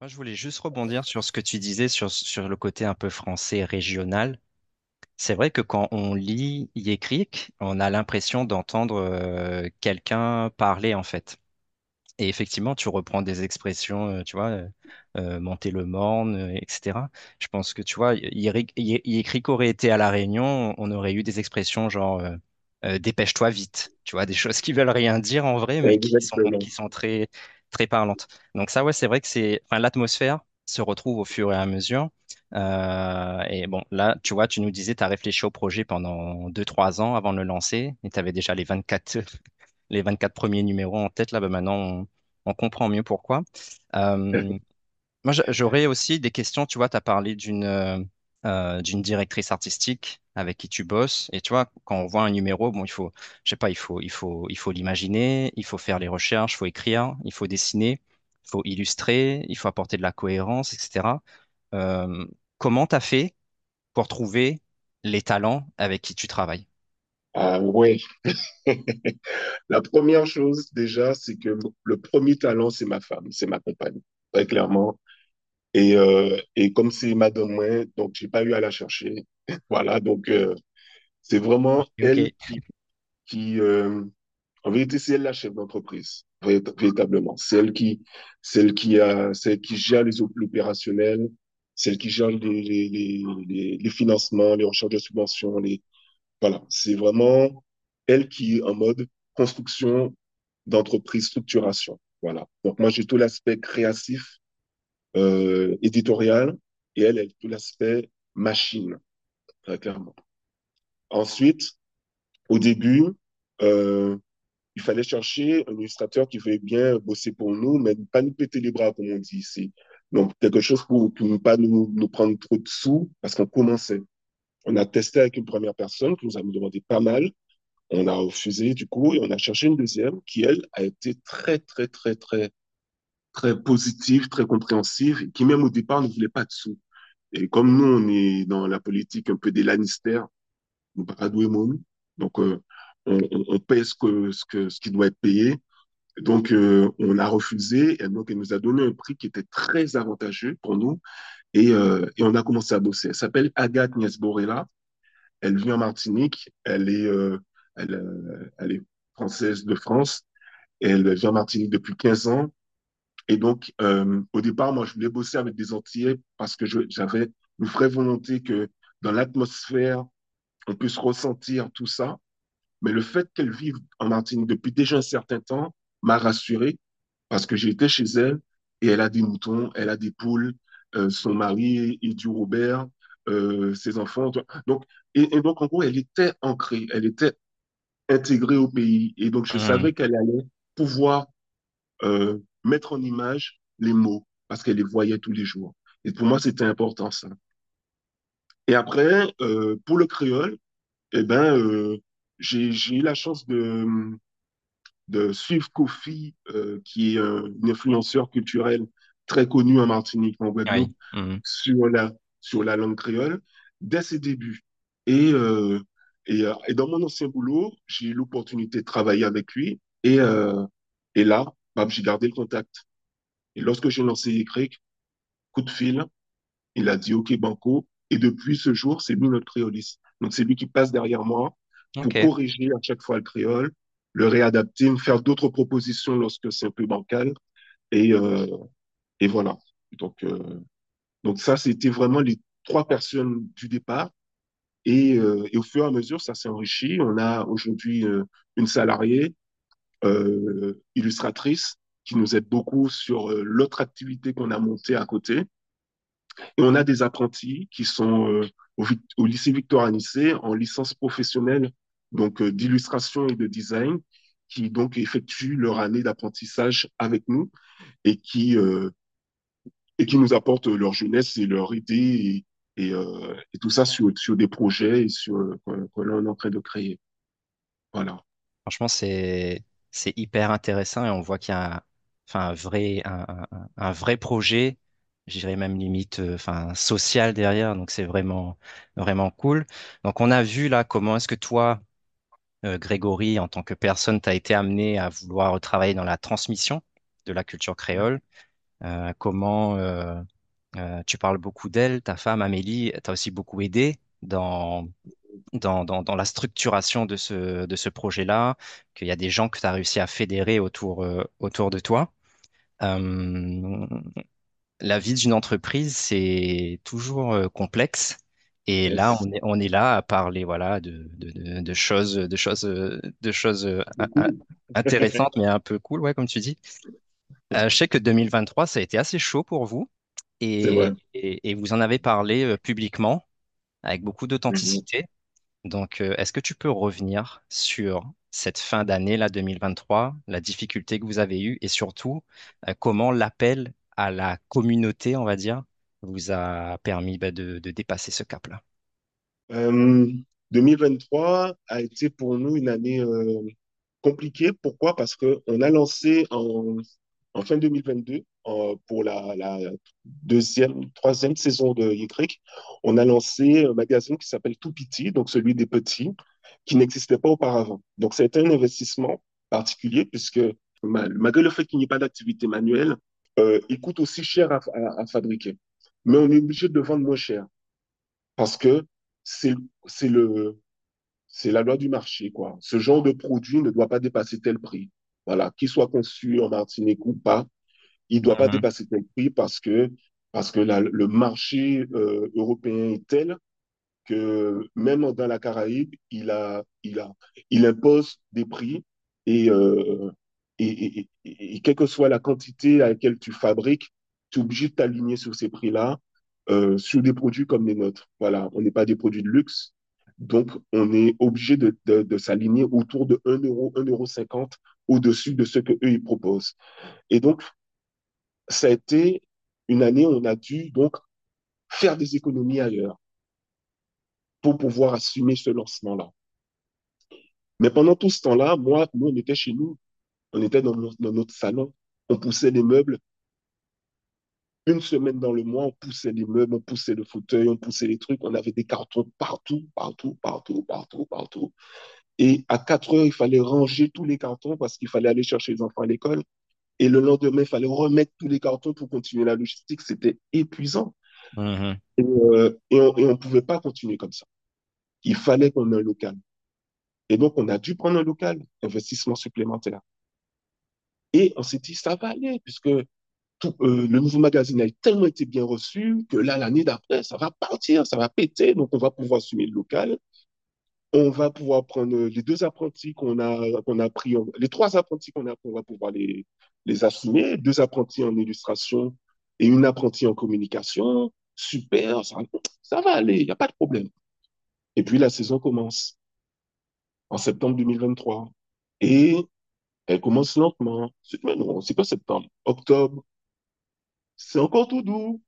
Moi, je voulais juste rebondir sur ce que tu disais sur, sur le côté un peu français régional. C'est vrai que quand on lit Yékrik, on a l'impression d'entendre euh, quelqu'un parler en fait. Et effectivement, tu reprends des expressions, euh, tu vois, euh, euh, monter le morne, euh, etc. Je pense que, tu vois, Yéri- Yé- Yékrik aurait été à La Réunion, on aurait eu des expressions genre euh, euh, dépêche-toi vite, tu vois, des choses qui veulent rien dire en vrai, mais qui sont, Exactement. qui sont très, très parlantes. Donc ça, ouais, c'est vrai que c'est, enfin, l'atmosphère se retrouve au fur et à mesure. Euh, et bon, là, tu vois, tu nous disais, tu as réfléchi au projet pendant deux trois ans avant de le lancer, et tu avais déjà les 24 les 24 premiers numéros en tête, là, bah, maintenant, on, on comprend mieux pourquoi. Euh, moi, j'a- j'aurais aussi des questions. Tu vois, tu as parlé d'une euh, euh, d'une directrice artistique avec qui tu bosses. Et tu vois, quand on voit un numéro, bon, il faut, je sais pas, il faut, il faut, il faut l'imaginer, il faut faire les recherches, il faut écrire, il faut dessiner, il faut illustrer, il faut apporter de la cohérence, etc. Euh, comment tu as fait pour trouver les talents avec qui tu travailles? Ah ouais. La première chose déjà, c'est que le premier talent, c'est ma femme, c'est ma compagne, très clairement. Et, euh, et comme c'est ma domaine, donc j'ai pas eu à la chercher. Voilà, donc euh, c'est vraiment elle qui, qui euh, en vérité, c'est elle la chef d'entreprise, vérit- véritablement. C'est elle qui, celle qui a, celle qui gère les op- l'opérationnel, celle qui gère les, les, les, les, les financements, les recherches de subventions, les, voilà. C'est vraiment elle qui est en mode construction d'entreprise structuration. Voilà. Donc moi, j'ai tout l'aspect créatif, euh, éditorial, et elle, elle tout l'aspect machine, très clairement. Ensuite, au début, euh, il fallait chercher un illustrateur qui veut bien bosser pour nous, mais pas nous péter les bras, comme on dit ici. Donc, quelque chose pour, ne pas nous, nous prendre trop de sous, parce qu'on commençait. On a testé avec une première personne qui nous a demandé pas mal. On a refusé du coup et on a cherché une deuxième qui, elle, a été très, très, très, très, très positive, très compréhensive, qui même au départ ne voulait pas de sous. Et comme nous, on est dans la politique un peu des Lannister, nous donc euh, on, on, paye ce, que, ce, que, ce qui doit être payé. Donc, euh, on a refusé, et donc elle nous a donné un prix qui était très avantageux pour nous, et, euh, et on a commencé à bosser. Elle s'appelle Agathe Niesborella, elle vit en Martinique, elle est, euh, elle, euh, elle, est française de France, elle vit en Martinique depuis 15 ans. Et donc, au départ, moi, je voulais bosser avec des Antillais parce que j'avais une vraie volonté que dans l'atmosphère, on puisse ressentir tout ça. Mais le fait qu'elle vive en Martinique depuis déjà un certain temps m'a rassuré parce que j'étais chez elle et elle a des moutons, elle a des poules, son mari est du Robert, euh, ses enfants. Donc, et, et, donc, en gros, elle était ancrée, elle était intégrée au pays. Et donc, je mmh. savais qu'elle allait pouvoir euh, mettre en image les mots parce qu'elle les voyait tous les jours. Et pour moi, c'était important, ça. Et après, euh, pour le créole, eh ben, euh, j'ai eu la chance de, de suivre Kofi, euh, qui est un, influenceur culturel très connu en Martinique, en Guadeloupe, oui. mmh. sur, la, sur la langue créole, dès ses débuts. Et, euh, et, euh, et, dans mon ancien boulot, j'ai eu l'opportunité de travailler avec lui. Et, euh, et là, bah, j'ai gardé le contact. Et lorsque j'ai lancé Écric, coup de fil, il a dit OK, Banco. Et depuis ce jour, c'est lui notre créoliste. Donc, c'est lui qui passe derrière moi pour okay. corriger à chaque fois le créole, le réadapter, me faire d'autres propositions lorsque c'est un peu bancal. Et, euh, et voilà. Donc, euh, donc ça, c'était vraiment les trois personnes du départ. Et, euh, et, au fur et à mesure, ça s'est enrichi. On a aujourd'hui euh, une salariée illustratrice qui nous aide beaucoup sur l'autre activité qu'on a montée à côté. Et on a des apprentis qui sont au, au, lycée Victor Anissé en licence professionnelle donc d'illustration et de design qui donc effectuent leur année d'apprentissage avec nous et qui et qui nous apportent leur jeunesse et leur idée et, euh, tout ça sur, sur des projets et sur qu'on est en train de créer. Voilà. Franchement, c'est c'est hyper intéressant et on voit qu'il y a enfin, un vrai un, un, un vrai projet, j'irais même limite enfin social derrière. Donc c'est vraiment vraiment cool. Donc on a vu là comment est-ce que toi euh, Grégory, en tant que personne, tu as été amené à vouloir travailler dans la transmission de la culture créole. Euh, comment euh, euh, tu parles beaucoup d'elle, ta femme Amélie t'a aussi beaucoup aidé dans, dans, dans, dans, la structuration de ce, de ce projet-là, qu'il y a des gens que tu as réussi à fédérer autour, euh, autour de toi. Euh, la vie d'une entreprise, c'est toujours complexe. Et yes. là, on est, on est là à parler voilà, de, de, de choses, de choses, de choses intéressantes, mais un peu cool, ouais, comme tu dis. Euh, je sais que 2023, ça a été assez chaud pour vous et, et, et vous en avez parlé euh, publiquement avec beaucoup d'authenticité. -hmm. Donc, euh, est-ce que tu peux revenir sur cette fin d'année, là, 2023, la difficulté que vous avez eue et surtout comment l'appel à la communauté, on va dire, vous a permis bah, de, de, dépasser ce cap-là? 2023 a été pour nous une année compliquée. Pourquoi? Parce qu'on a lancé en en fin 2022, euh, pour la, deuxième, troisième saison de Yécric, on a lancé un magazine qui s'appelle Tout Petit, donc celui des petits, qui n'existait pas auparavant. Donc, c'est un investissement particulier puisque malgré le fait qu'il n'y ait pas d'activité manuelle, euh, il coûte aussi cher à, fabriquer. Mais on est obligé de le vendre moins cher parce que c'est c'est la loi du marché quoi. Ce genre de produit ne doit pas dépasser tel prix voilà, qu'il soit conçu en Martinique ou pas, il ne doit mm -hmm. pas dépasser tel prix parce que, parce que la, le marché euh, européen est tel que même dans la Caraïbe, il, a, il, a, il impose des prix et, euh, et, quelle que soit la quantité à laquelle tu fabriques, tu es obligé de t'aligner sur ces prix-là, euh, sur des produits comme les nôtres. Voilà, on n'est pas des produits de luxe, donc on est obligé de, de, s'aligner autour de 1 euro, 1,50 euro au-dessus de ce qu'eux, ils proposent. Et donc, ça a été une année où on a dû donc faire des économies ailleurs pour pouvoir assumer ce lancement-là. Mais pendant tout ce temps-là, moi, nous, on était chez nous, on était dans, notre salon, on poussait les meubles. Une semaine dans le mois, on poussait les meubles, on poussait le fauteuil, on poussait les trucs. On avait des cartons partout, partout, partout, partout, partout. Et à 4 heures, il fallait ranger tous les cartons parce qu'il fallait aller chercher les enfants à l'école. Et le lendemain, il fallait remettre tous les cartons pour continuer la logistique. C'était épuisant. Mm-hmm. Euh, et, on ne pouvait pas continuer comme ça. Il fallait qu'on ait un local. Et donc, on a dû prendre un local, investissement supplémentaire. Et on s'est dit, ça va aller, puisque tout, euh, le nouveau magazine a tellement été bien reçu que là, l'année d'après, ça va partir, ça va péter. Donc, on va pouvoir assumer le local. On va pouvoir prendre les deux apprentis qu'on a, a pris, les trois apprentis qu'on a, on va pouvoir les, les assumer. Deux apprentis en illustration et une apprentie en communication. Super, ça, ça va aller, il n'y a pas de problème. Et puis, la saison commence en septembre 2023. Et elle commence lentement. Mais non, c'est pas septembre. Octobre, c'est encore tout doux.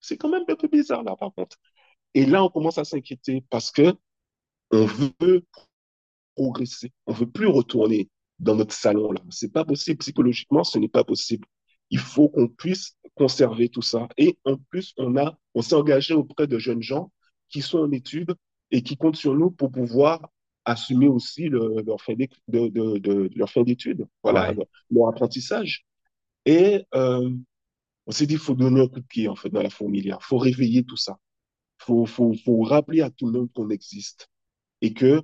C'est quand même un peu bizarre là, par contre. Et là, on commence à s'inquiéter parce que on veut progresser. On veut plus retourner dans notre salon là. C'est pas possible psychologiquement, ce n'est pas possible. Il faut qu'on puisse conserver tout ça. Et en plus, on a, on s'est engagé auprès de jeunes gens qui sont en études et qui comptent sur nous pour pouvoir assumer aussi leur fin d'études, voilà, leur, apprentissage. Et euh, on s'est dit, il faut donner un coup de pied en fait dans la fourmilière, il faut réveiller tout ça, il faut, faut, faut, rappeler à tout le monde qu'on existe et que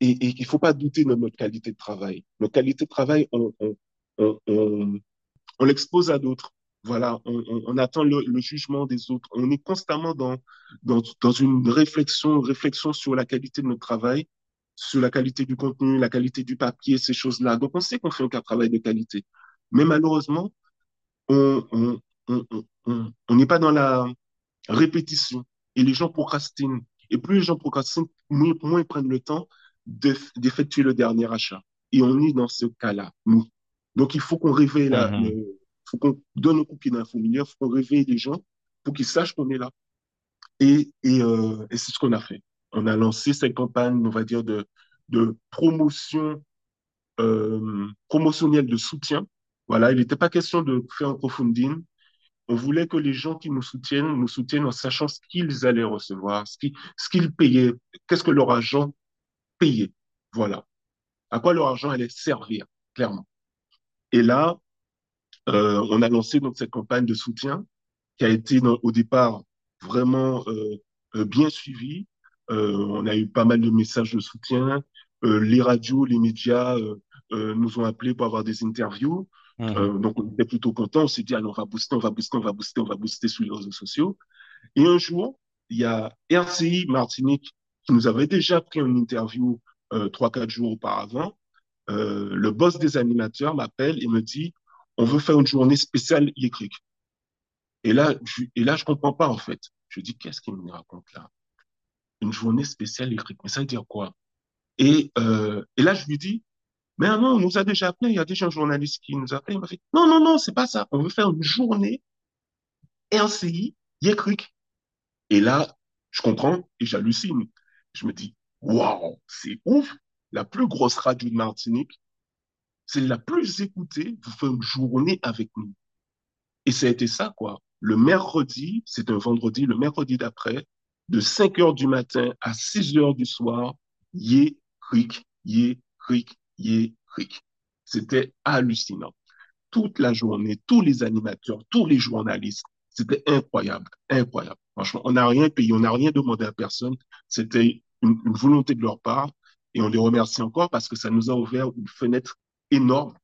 qu'il ne faut pas douter de notre qualité de travail. Notre qualité de travail, on, on, on, on l'expose à d'autres. Voilà, on, attend le, le, jugement des autres. On est constamment dans, dans, dans une réflexion, réflexion sur la qualité de notre travail sur la qualité du contenu, la qualité du papier, ces choses-là. Donc, on sait qu'on fait un travail de qualité. Mais malheureusement, on n'est pas dans la répétition et les gens procrastinent. Et plus les gens procrastinent, moins, ils prennent le temps d'effectuer le dernier achat. Et on est dans ce cas-là, nous. Donc, il faut qu'on réveille la, il mm-hmm. faut qu'on donne un coup de pied dans il faut qu'on réveille les gens pour qu'ils sachent qu'on est là. Et, et, euh, et c'est ce qu'on a fait on a lancé cette campagne, on va dire, de, de promotion euh, promotionnelle de soutien. Voilà, il n'était pas question de faire un crowdfunding. On voulait que les gens qui nous soutiennent nous soutiennent en sachant ce qu'ils allaient recevoir, ce qu'ils payaient, qu'est-ce que leur argent payait. Voilà. À quoi leur argent allait servir, clairement. Et là, euh, on a lancé donc cette campagne de soutien qui a été au départ vraiment euh, bien suivie. Euh, on a eu pas mal de messages de soutien. Euh, les radios, les médias euh, nous ont appelés pour avoir des interviews. Mhm. donc, on était plutôt contents. On s'est dit, on va booster, on va booster, on va booster, on va booster sur les réseaux sociaux. Et un jour, il y a RCI Martinique qui nous avait déjà pris une interview trois, quatre jours auparavant. le boss des animateurs m'appelle et me dit, on veut faire une journée spéciale Yécric. Et là, je, et là, je comprends pas, en fait. Je dis, qu'est-ce qu'il me raconte là? une journée spéciale écrite. Mais ça veut dire quoi? Et, euh, et là, je lui dis, mais non, on nous a déjà appelé, il y a déjà un journaliste qui nous a appelé. Il m'a fait, non, non, non, c'est pas ça. On veut faire une journée RCI, Yécric. Et là, je comprends et j'hallucine. Je me dis, waouh, c'est ouf. La plus grosse radio de Martinique, c'est la plus écoutée, vous faites une journée avec nous. Et ça a été ça, quoi. Le mercredi, c'est un vendredi, le mercredi d'après, de 5 heures du matin à 6 heures du soir, yé, cric, C'était hallucinant. Toute la journée, tous les animateurs, tous les journalistes, c'était incroyable, incroyable. Franchement, on n'a rien payé, on n'a rien demandé à personne. C'était une, volonté de leur part et on les remercie encore parce que ça nous a ouvert une fenêtre énorme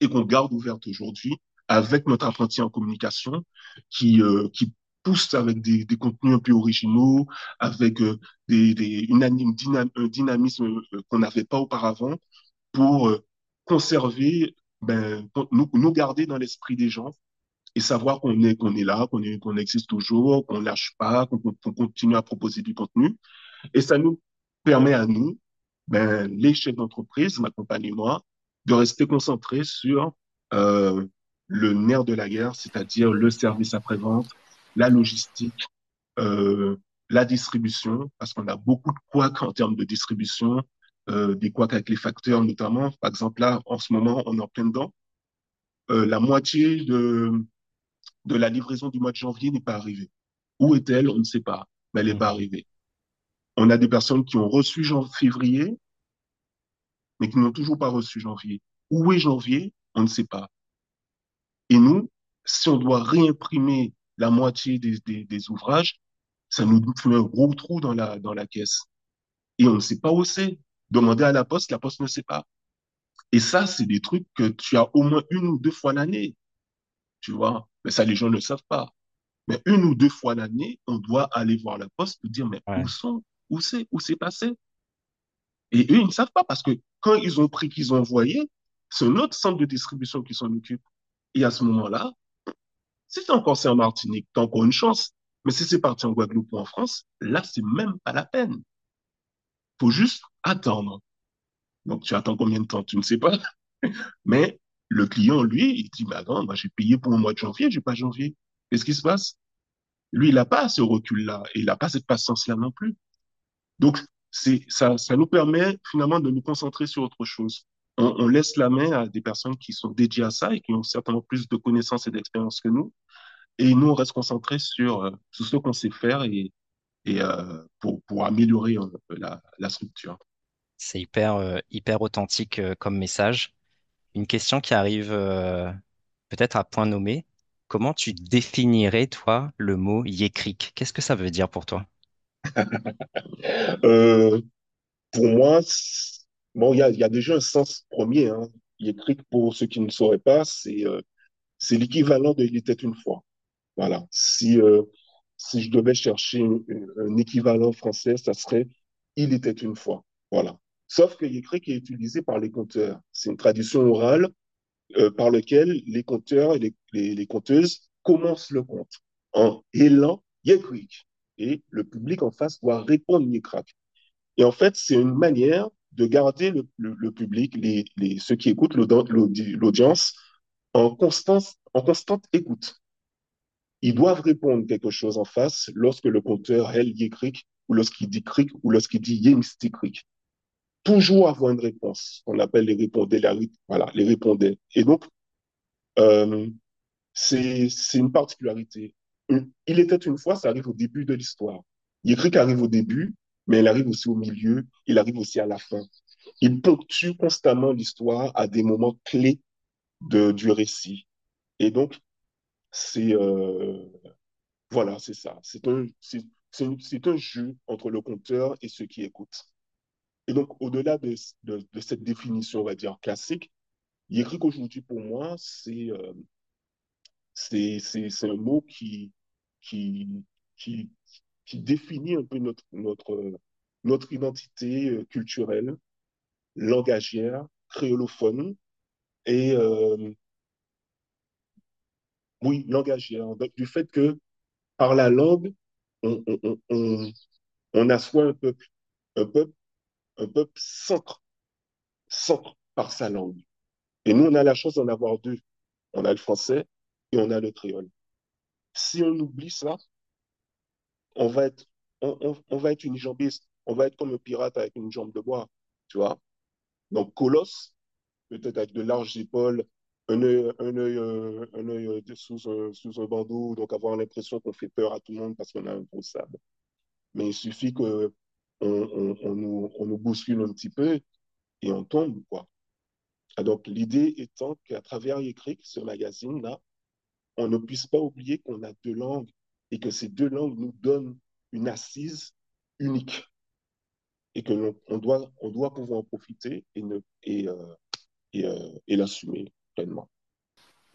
et qu'on garde ouverte aujourd'hui avec notre apprenti en communication qui, euh, qui pousse avec des, contenus un peu originaux, avec euh, des, une, un dynamisme euh, qu'on n'avait pas auparavant pour euh, conserver ben, nous, nous garder dans l'esprit des gens et savoir qu'on est, qu'on est là, qu'on existe toujours, qu'on lâche pas, qu'on continue à proposer du contenu. Et ça nous permet à nous, ben, les chefs d'entreprise, ma compagne et moi, de rester concentrés sur euh, le nerf de la guerre, c'est-à-dire le service après-vente, la logistique, euh, la distribution, parce qu'on a beaucoup de couacs en termes de distribution, des couacs avec les facteurs notamment. Par exemple, là, en ce moment, on est en plein dedans. Euh, la moitié de, de la livraison du mois de janvier n'est pas arrivée. Où est-elle? On ne sait pas, mais elle n'est pas arrivée. On a des personnes qui ont reçu janvier, février, mais qui n'ont toujours pas reçu janvier. Où est janvier? On ne sait pas. Et nous, si on doit réimprimer la moitié des, des, des ouvrages, ça nous fait un gros trou dans la, dans la caisse. Et on ne sait pas où c'est. Demander à la poste, la poste ne sait pas. Et ça, c'est des trucs que tu as au moins une ou deux fois l'année. Tu vois, mais ça, les gens ne le savent pas. Mais une ou deux fois l'année, on doit aller voir la poste pour dire, mais où sont, où c'est, où c'est passé? Et eux, ils ne savent pas parce que quand ils ont pris, qu'ils ont envoyé, c'est un autre centre de distribution qui s'en occupe. Et à ce moment-là, si c'est encore c'est en Martinique, t'as encore une chance. Mais si c'est parti en Guadeloupe ou en France, là, c'est même pas la peine. Faut juste attendre. Donc, tu attends combien de temps? Tu ne sais pas. Mais le client, lui, il dit, bah non, moi, j'ai payé pour le mois de janvier, j'ai pas janvier. Qu'est-ce qui se passe? Lui, il n'a pas ce recul-là et il n'a pas cette patience-là non plus. Donc, ça, ça nous permet finalement de nous concentrer sur autre chose. On, on, laisse la main à des personnes qui sont dédiées à ça et qui ont certainement plus de connaissances et d'expérience que nous. Et nous, on reste concentré sur, euh, sur ce qu'on sait faire et, et euh, pour, pour améliorer euh, la, la structure. C'est hyper, euh, hyper authentique euh, comme message. Une question qui arrive euh, peut-être à point nommé. Comment tu définirais, toi, le mot Yécric? Qu'est-ce que ça veut dire pour toi? Pour moi, bon, il y a, déjà un sens premier. Hein. Yécric, pour ceux qui ne sauraient pas, c'est l'équivalent de Il était une fois. Voilà. Si, si je devais chercher un, équivalent français, ça serait Il était une fois. Voilà. Sauf que Yécric est utilisé par les conteurs. C'est une tradition orale euh, par laquelle les conteurs et les, conteuses commencent le conte en élan Yécric et le public en face doit répondre Yécrac. Et en fait, c'est une manière de garder le, public, les, ceux qui écoutent l'audience, en, constante écoute. Ils doivent répondre quelque chose en face lorsque le conteur, elle, Yécric, ou lorsqu'il dit cric, ou lorsqu'il dit yémstikric. Toujours avoir une réponse. On appelle les répondés, les, voilà, les. Et donc, euh, c'est une particularité il était une fois, ça arrive au début de l'histoire. Yécric arrive au début, mais il arrive aussi au milieu, il arrive aussi à la fin. Il ponctue constamment l'histoire à des moments clés de, du récit. Et donc, c'est euh, voilà, c'est ça. C'est un, un jeu entre le conteur et ceux qui écoutent. Et donc, au-delà de, cette définition, on va dire, classique, Yécric aujourd'hui, pour moi, c'est euh, un mot qui, qui, qui, qui définit un peu notre, notre, notre identité euh, culturelle, langagière, créolophone et euh, oui, langagière. Donc, du fait que par la langue, on, on, on, on assoit un peuple, un peuple, un peuple centre, centre par sa langue. Et nous, on a la chance d'en avoir deux. On a le français et on a le créole. Si on oublie ça, on va être, on, va être une jambiste. On va être comme un pirate avec une jambe de bois, tu vois. Donc, colosse, peut-être avec de larges épaules, un œil, un œil, euh, un œil euh, sous, un, sous un bandeau, donc avoir l'impression qu'on fait peur à tout le monde parce qu'on a un gros sable. Mais il suffit que on, on, on, nous, on nous bouscule un petit peu et on tombe, quoi. Et donc, l'idée étant qu'à travers Écric, ce magazine-là, on ne puisse pas oublier qu'on a deux langues et que ces deux langues nous donnent une assise unique et que l'on on doit, on doit pouvoir en profiter et, et, euh, et, euh, et l'assumer pleinement.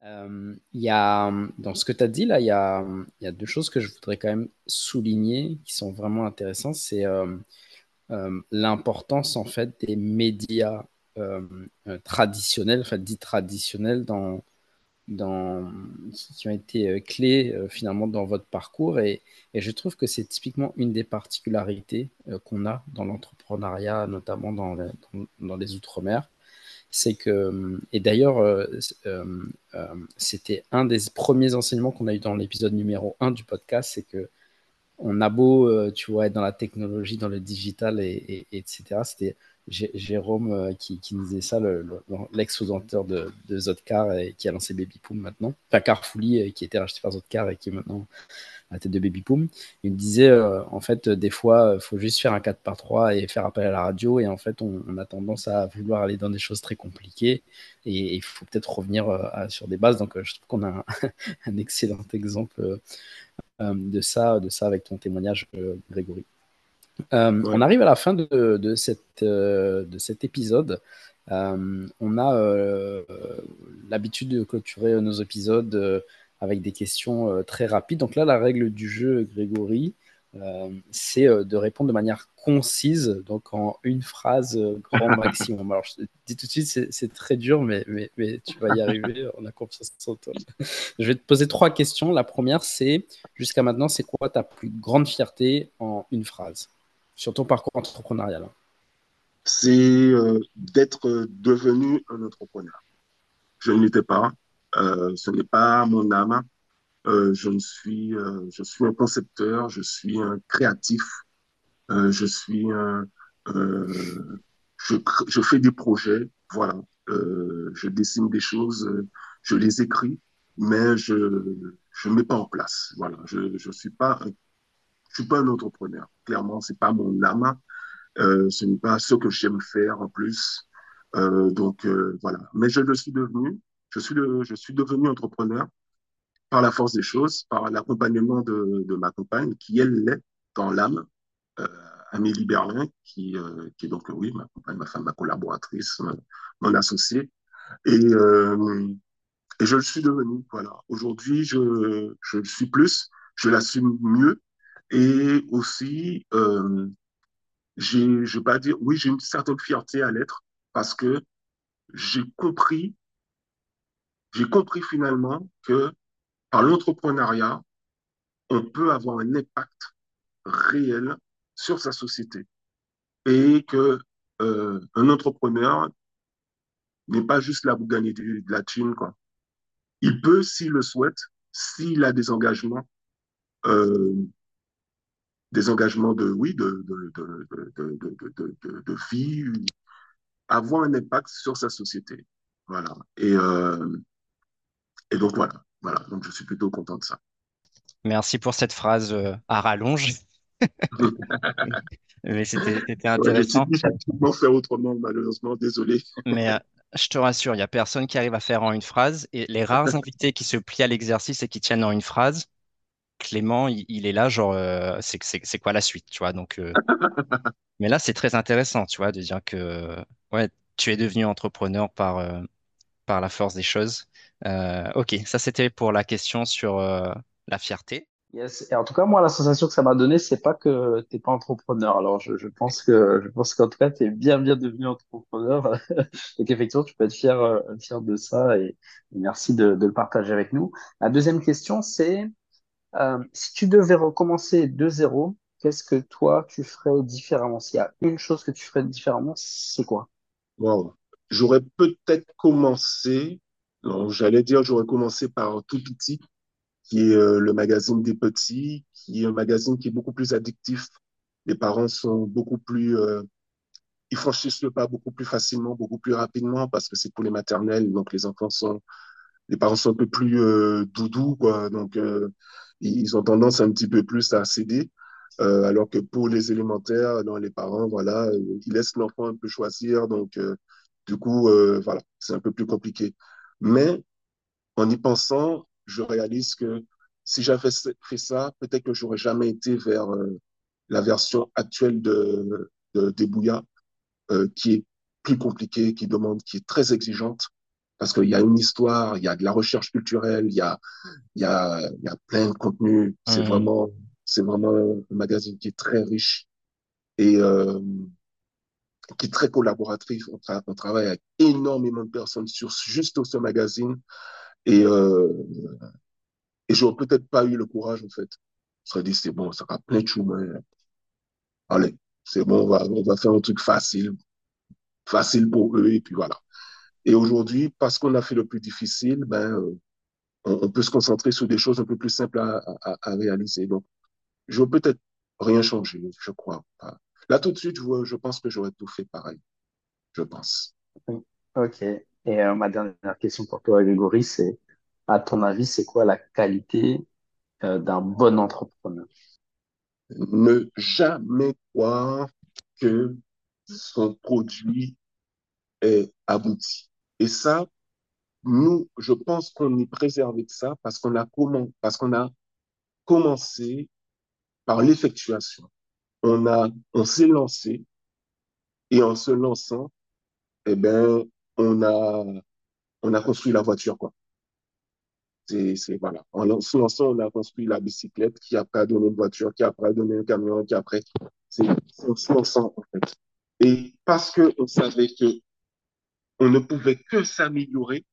Euh, y a, dans ce que tu as dit là, il y a, deux choses que je voudrais quand même souligner qui sont vraiment intéressantes. C'est euh, euh, l'importance en fait des médias traditionnelles, enfin dites traditionnelles dans, qui ont été clés finalement dans votre parcours. Et, je trouve que c'est typiquement une des particularités qu'on a dans l'entrepreneuriat, notamment dans, les Outre-mer. C'est que, et d'ailleurs, c'était un des premiers enseignements qu'on a eu dans l'épisode numéro 1 du podcast, c'est que on a beau, tu vois, être dans la technologie, dans le digital, et, et etc. C'était Jérôme euh, qui, nous disait ça, l'ex-auteur de, de et qui a lancé Babypoom maintenant. Enfin, Carfully euh, qui était racheté par Zodcar et qui est maintenant à la tête de Babypoom. Il me disait, euh, en fait, des fois, il faut juste faire un 4 par 3 et faire appel à la radio. Et en fait, on, a tendance à vouloir aller dans des choses très compliquées. Et il faut peut-être revenir sur des bases. Donc, je trouve qu'on a un, excellent exemple de, ça, de ça avec ton témoignage, Grégory. Euh, on arrive à la fin de, cette, euh, de cet épisode. Euh, on a l'habitude de clôturer nos épisodes avec des questions très rapides. Donc là, la règle du jeu, Grégory, c'est de répondre de manière concise, donc en une phrase grand maximum. Alors, je te dis tout de suite, c'est très dur, mais, mais, mais, tu vas y arriver, on a confiance en toi. Je vais te poser trois questions. La première, c'est, jusqu'à maintenant, c'est quoi ta plus grande fierté en une phrase? Sur ton parcours entrepreneurial C'est euh, d'être devenu un entrepreneur. Je ne l'étais pas. Euh, ce n'est pas mon âme. Euh, je, suis, je suis un concepteur, je suis un créatif, je suis je, je, fais des projets, voilà. je dessine des choses, je les écris, mais je ne mets pas en place. Voilà, je ne suis pas un je suis pas un entrepreneur. Clairement, c'est pas mon âme. Euh, ce n'est pas ce que j'aime faire en plus. Euh, donc euh, voilà. Mais je le suis devenu. Je suis, le, je suis devenu entrepreneur par la force des choses, par l'accompagnement de, ma compagne, qui elle l'est dans l'âme, euh, Amélie Berlin, qui, qui est donc, oui, ma compagne, ma femme, ma collaboratrice, mon associé. Et, et je le suis devenu. Voilà. Aujourd'hui, je, je le suis plus, je l'assume mieux et aussi, euh, j'ai, je vais pas dire, oui, j'ai une certaine fierté à l'être parce que j'ai compris, j'ai compris finalement que par l'entrepreneuriat, on peut avoir un impact réel sur sa société et que euh, un entrepreneur n'est pas juste là pour gagner de, la thune, quoi. Il peut, s'il le souhaite, s'il a des engagements, euh, des engagements de, oui, de, de, de, de, de vie, avoir un impact sur sa société. Voilà. Et, euh, et donc, voilà. Voilà. Donc, je suis plutôt content de ça. Merci pour cette phrase euh, à rallonge. Mais c'était intéressant. Ouais, je faire autrement, malheureusement, désolé. Mais euh, je te rassure, il n'y a personne qui arrive à faire en une phrase. Et les rares invités qui se plient à l'exercice et qui tiennent en une phrase, Clément, il, est là, genre, euh, c'est quoi la suite, tu vois. Donc, euh, mais là, c'est très intéressant, tu vois, de dire que ouais, tu es devenu entrepreneur par, euh, par la force des choses. ok, ça c'était pour la question sur la fierté. Yes. Et en tout cas, moi, la sensation que ça m'a donné, c'est pas que tu n'es pas entrepreneur. Alors, je, pense que je pense qu'en tout cas, tu es bien, bien devenu entrepreneur. Donc, effectivement, tu peux être fier, fier de ça et, merci de, de, le partager avec nous. La deuxième question, c'est euh, si tu devais recommencer de zéro, qu'est-ce que toi tu ferais différemment? S'il y a une chose que tu ferais différemment, c'est quoi? Wow. J'aurais peut-être commencé, non, j'allais dire j'aurais commencé par Tout Petit, qui est euh, le magazine des petits, qui est un magazine qui est beaucoup plus addictif. Les parents sont beaucoup plus, euh, ils franchissent le pas beaucoup plus facilement, beaucoup plus rapidement parce que c'est pour les maternelles, donc les enfants sont, les parents sont un peu plus doudous, quoi. Donc ils ont tendance un petit peu plus à céder. Euh, alors que pour les élémentaires, les parents, voilà, ils laissent l'enfant un peu choisir. Donc, euh, du coup, euh, voilà, c'est un peu plus compliqué. Mais en y pensant, je réalise que si j'avais fait ça, peut-être que j'aurais jamais été vers la version actuelle de, de Débouya, qui est plus compliquée, qui demande, qui est très exigeante parce qu'il y a une histoire, il y a de la recherche culturelle, il y a, y a, y a plein de contenu. C'est mmh. vraiment, c'est vraiment un magazine qui est très riche. Et, euh, qui est très collaboratif. On, travaille avec énormément de personnes sur juste ce magazine. Et, euh, et j'aurais peut-être pas eu le courage, en fait. On serait dit, c'est bon, ça va plein de chemins. Allez, c'est bon, on va, on va faire un truc facile, facile pour eux, et puis voilà. Et aujourd'hui, parce qu'on a fait le plus difficile, ben, euh, on, peut se concentrer sur des choses un peu plus simples à, à, à réaliser. Donc, je veux peut-être rien changer, je crois. Là, tout de suite, je, je pense que j'aurais tout fait pareil. Je pense. Ok. Et euh, ma dernière question pour toi, Grégory, c'est, à ton avis, c'est quoi la qualité euh, d'un bon entrepreneur? Ne jamais croire que son produit est abouti. Et ça, nous, je pense qu'on est préservé de ça parce qu'on a, qu'on commencé par l'effectuation. On a, on s'est lancé et en se lançant, eh ben, on a, on a construit la voiture, quoi. C'est, c'est, voilà. En se lançant, on a construit la bicyclette qui après a donné une voiture, qui après a donné un camion, qui après, c'est, en se lançant, en fait. Et parce que on savait que on ne pouvait que s'améliorer,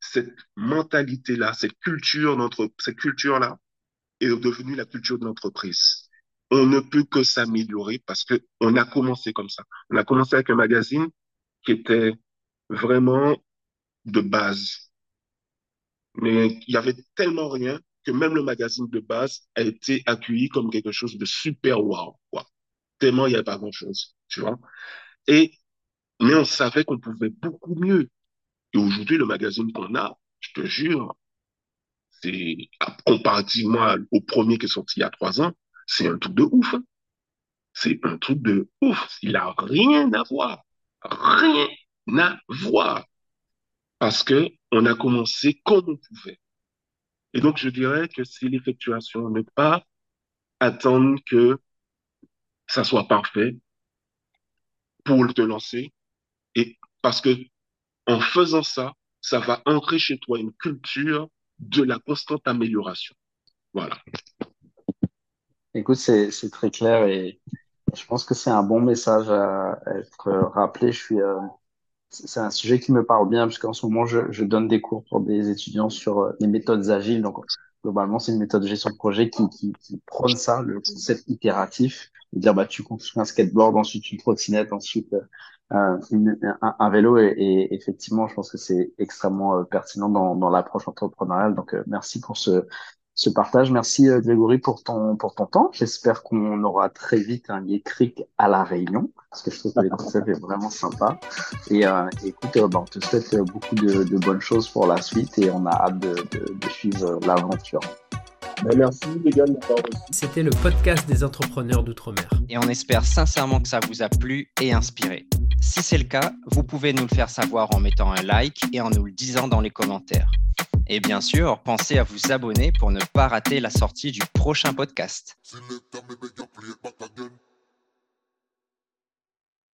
cette mentalité-là, cette culture, cette culture-là est devenue la culture de l'entreprise. On ne peut que s'améliorer parce que on a commencé comme ça. On a commencé avec un magazine qui était vraiment de base. Mais il y avait tellement rien que même le magazine de base a été accueilli comme quelque chose de super wow, quoi. Tellement il n'y avait pas grand chose, tu vois. Et, mais on savait qu'on pouvait beaucoup mieux. Et aujourd'hui, le magazine qu'on a, je te jure, c'est comparativement au premier qui est sorti il y a trois ans, c'est un truc de ouf. Hein. C'est un truc de ouf. Il n'a rien à voir. Rien à voir. Parce que on a commencé comme on pouvait. Et donc, je dirais que c'est l'effectuation. Ne pas attendre que ça soit parfait pour te lancer. Parce que en faisant ça, ça va ancrer chez toi une culture de la constante amélioration. Voilà. Écoute, c'est très clair et je pense que c'est un bon message à être rappelé. Euh, c'est un sujet qui me parle bien parce qu'en ce moment, je, je, donne des cours pour des étudiants sur euh, les méthodes agiles. Donc, globalement, c'est une méthode de gestion de projet qui, qui, prône ça, le concept itératif. dire, bah, tu construis un skateboard, ensuite une trottinette, ensuite euh, un, vélo et, effectivement, je pense que c'est extrêmement euh, pertinent dans, dans l'approche entrepreneuriale. Donc, euh, merci pour ce, ce partage. Merci Grégory pour ton pour ton temps. J'espère qu'on aura très vite un écrit à la Réunion parce que je trouve que les concepts est vraiment sympa. Et écoute, bah, on te souhaite beaucoup de, de, bonnes choses pour la suite et on a hâte de, de, de suivre l'aventure. Ben, merci les gars C'était le podcast des entrepreneurs d'outre-mer. Et on espère sincèrement que ça vous a plu et inspiré. Si c'est le cas, vous pouvez nous le faire savoir en mettant un like et en nous le disant dans les commentaires. Et bien sûr, pensez à vous abonner pour ne pas rater la sortie du prochain podcast.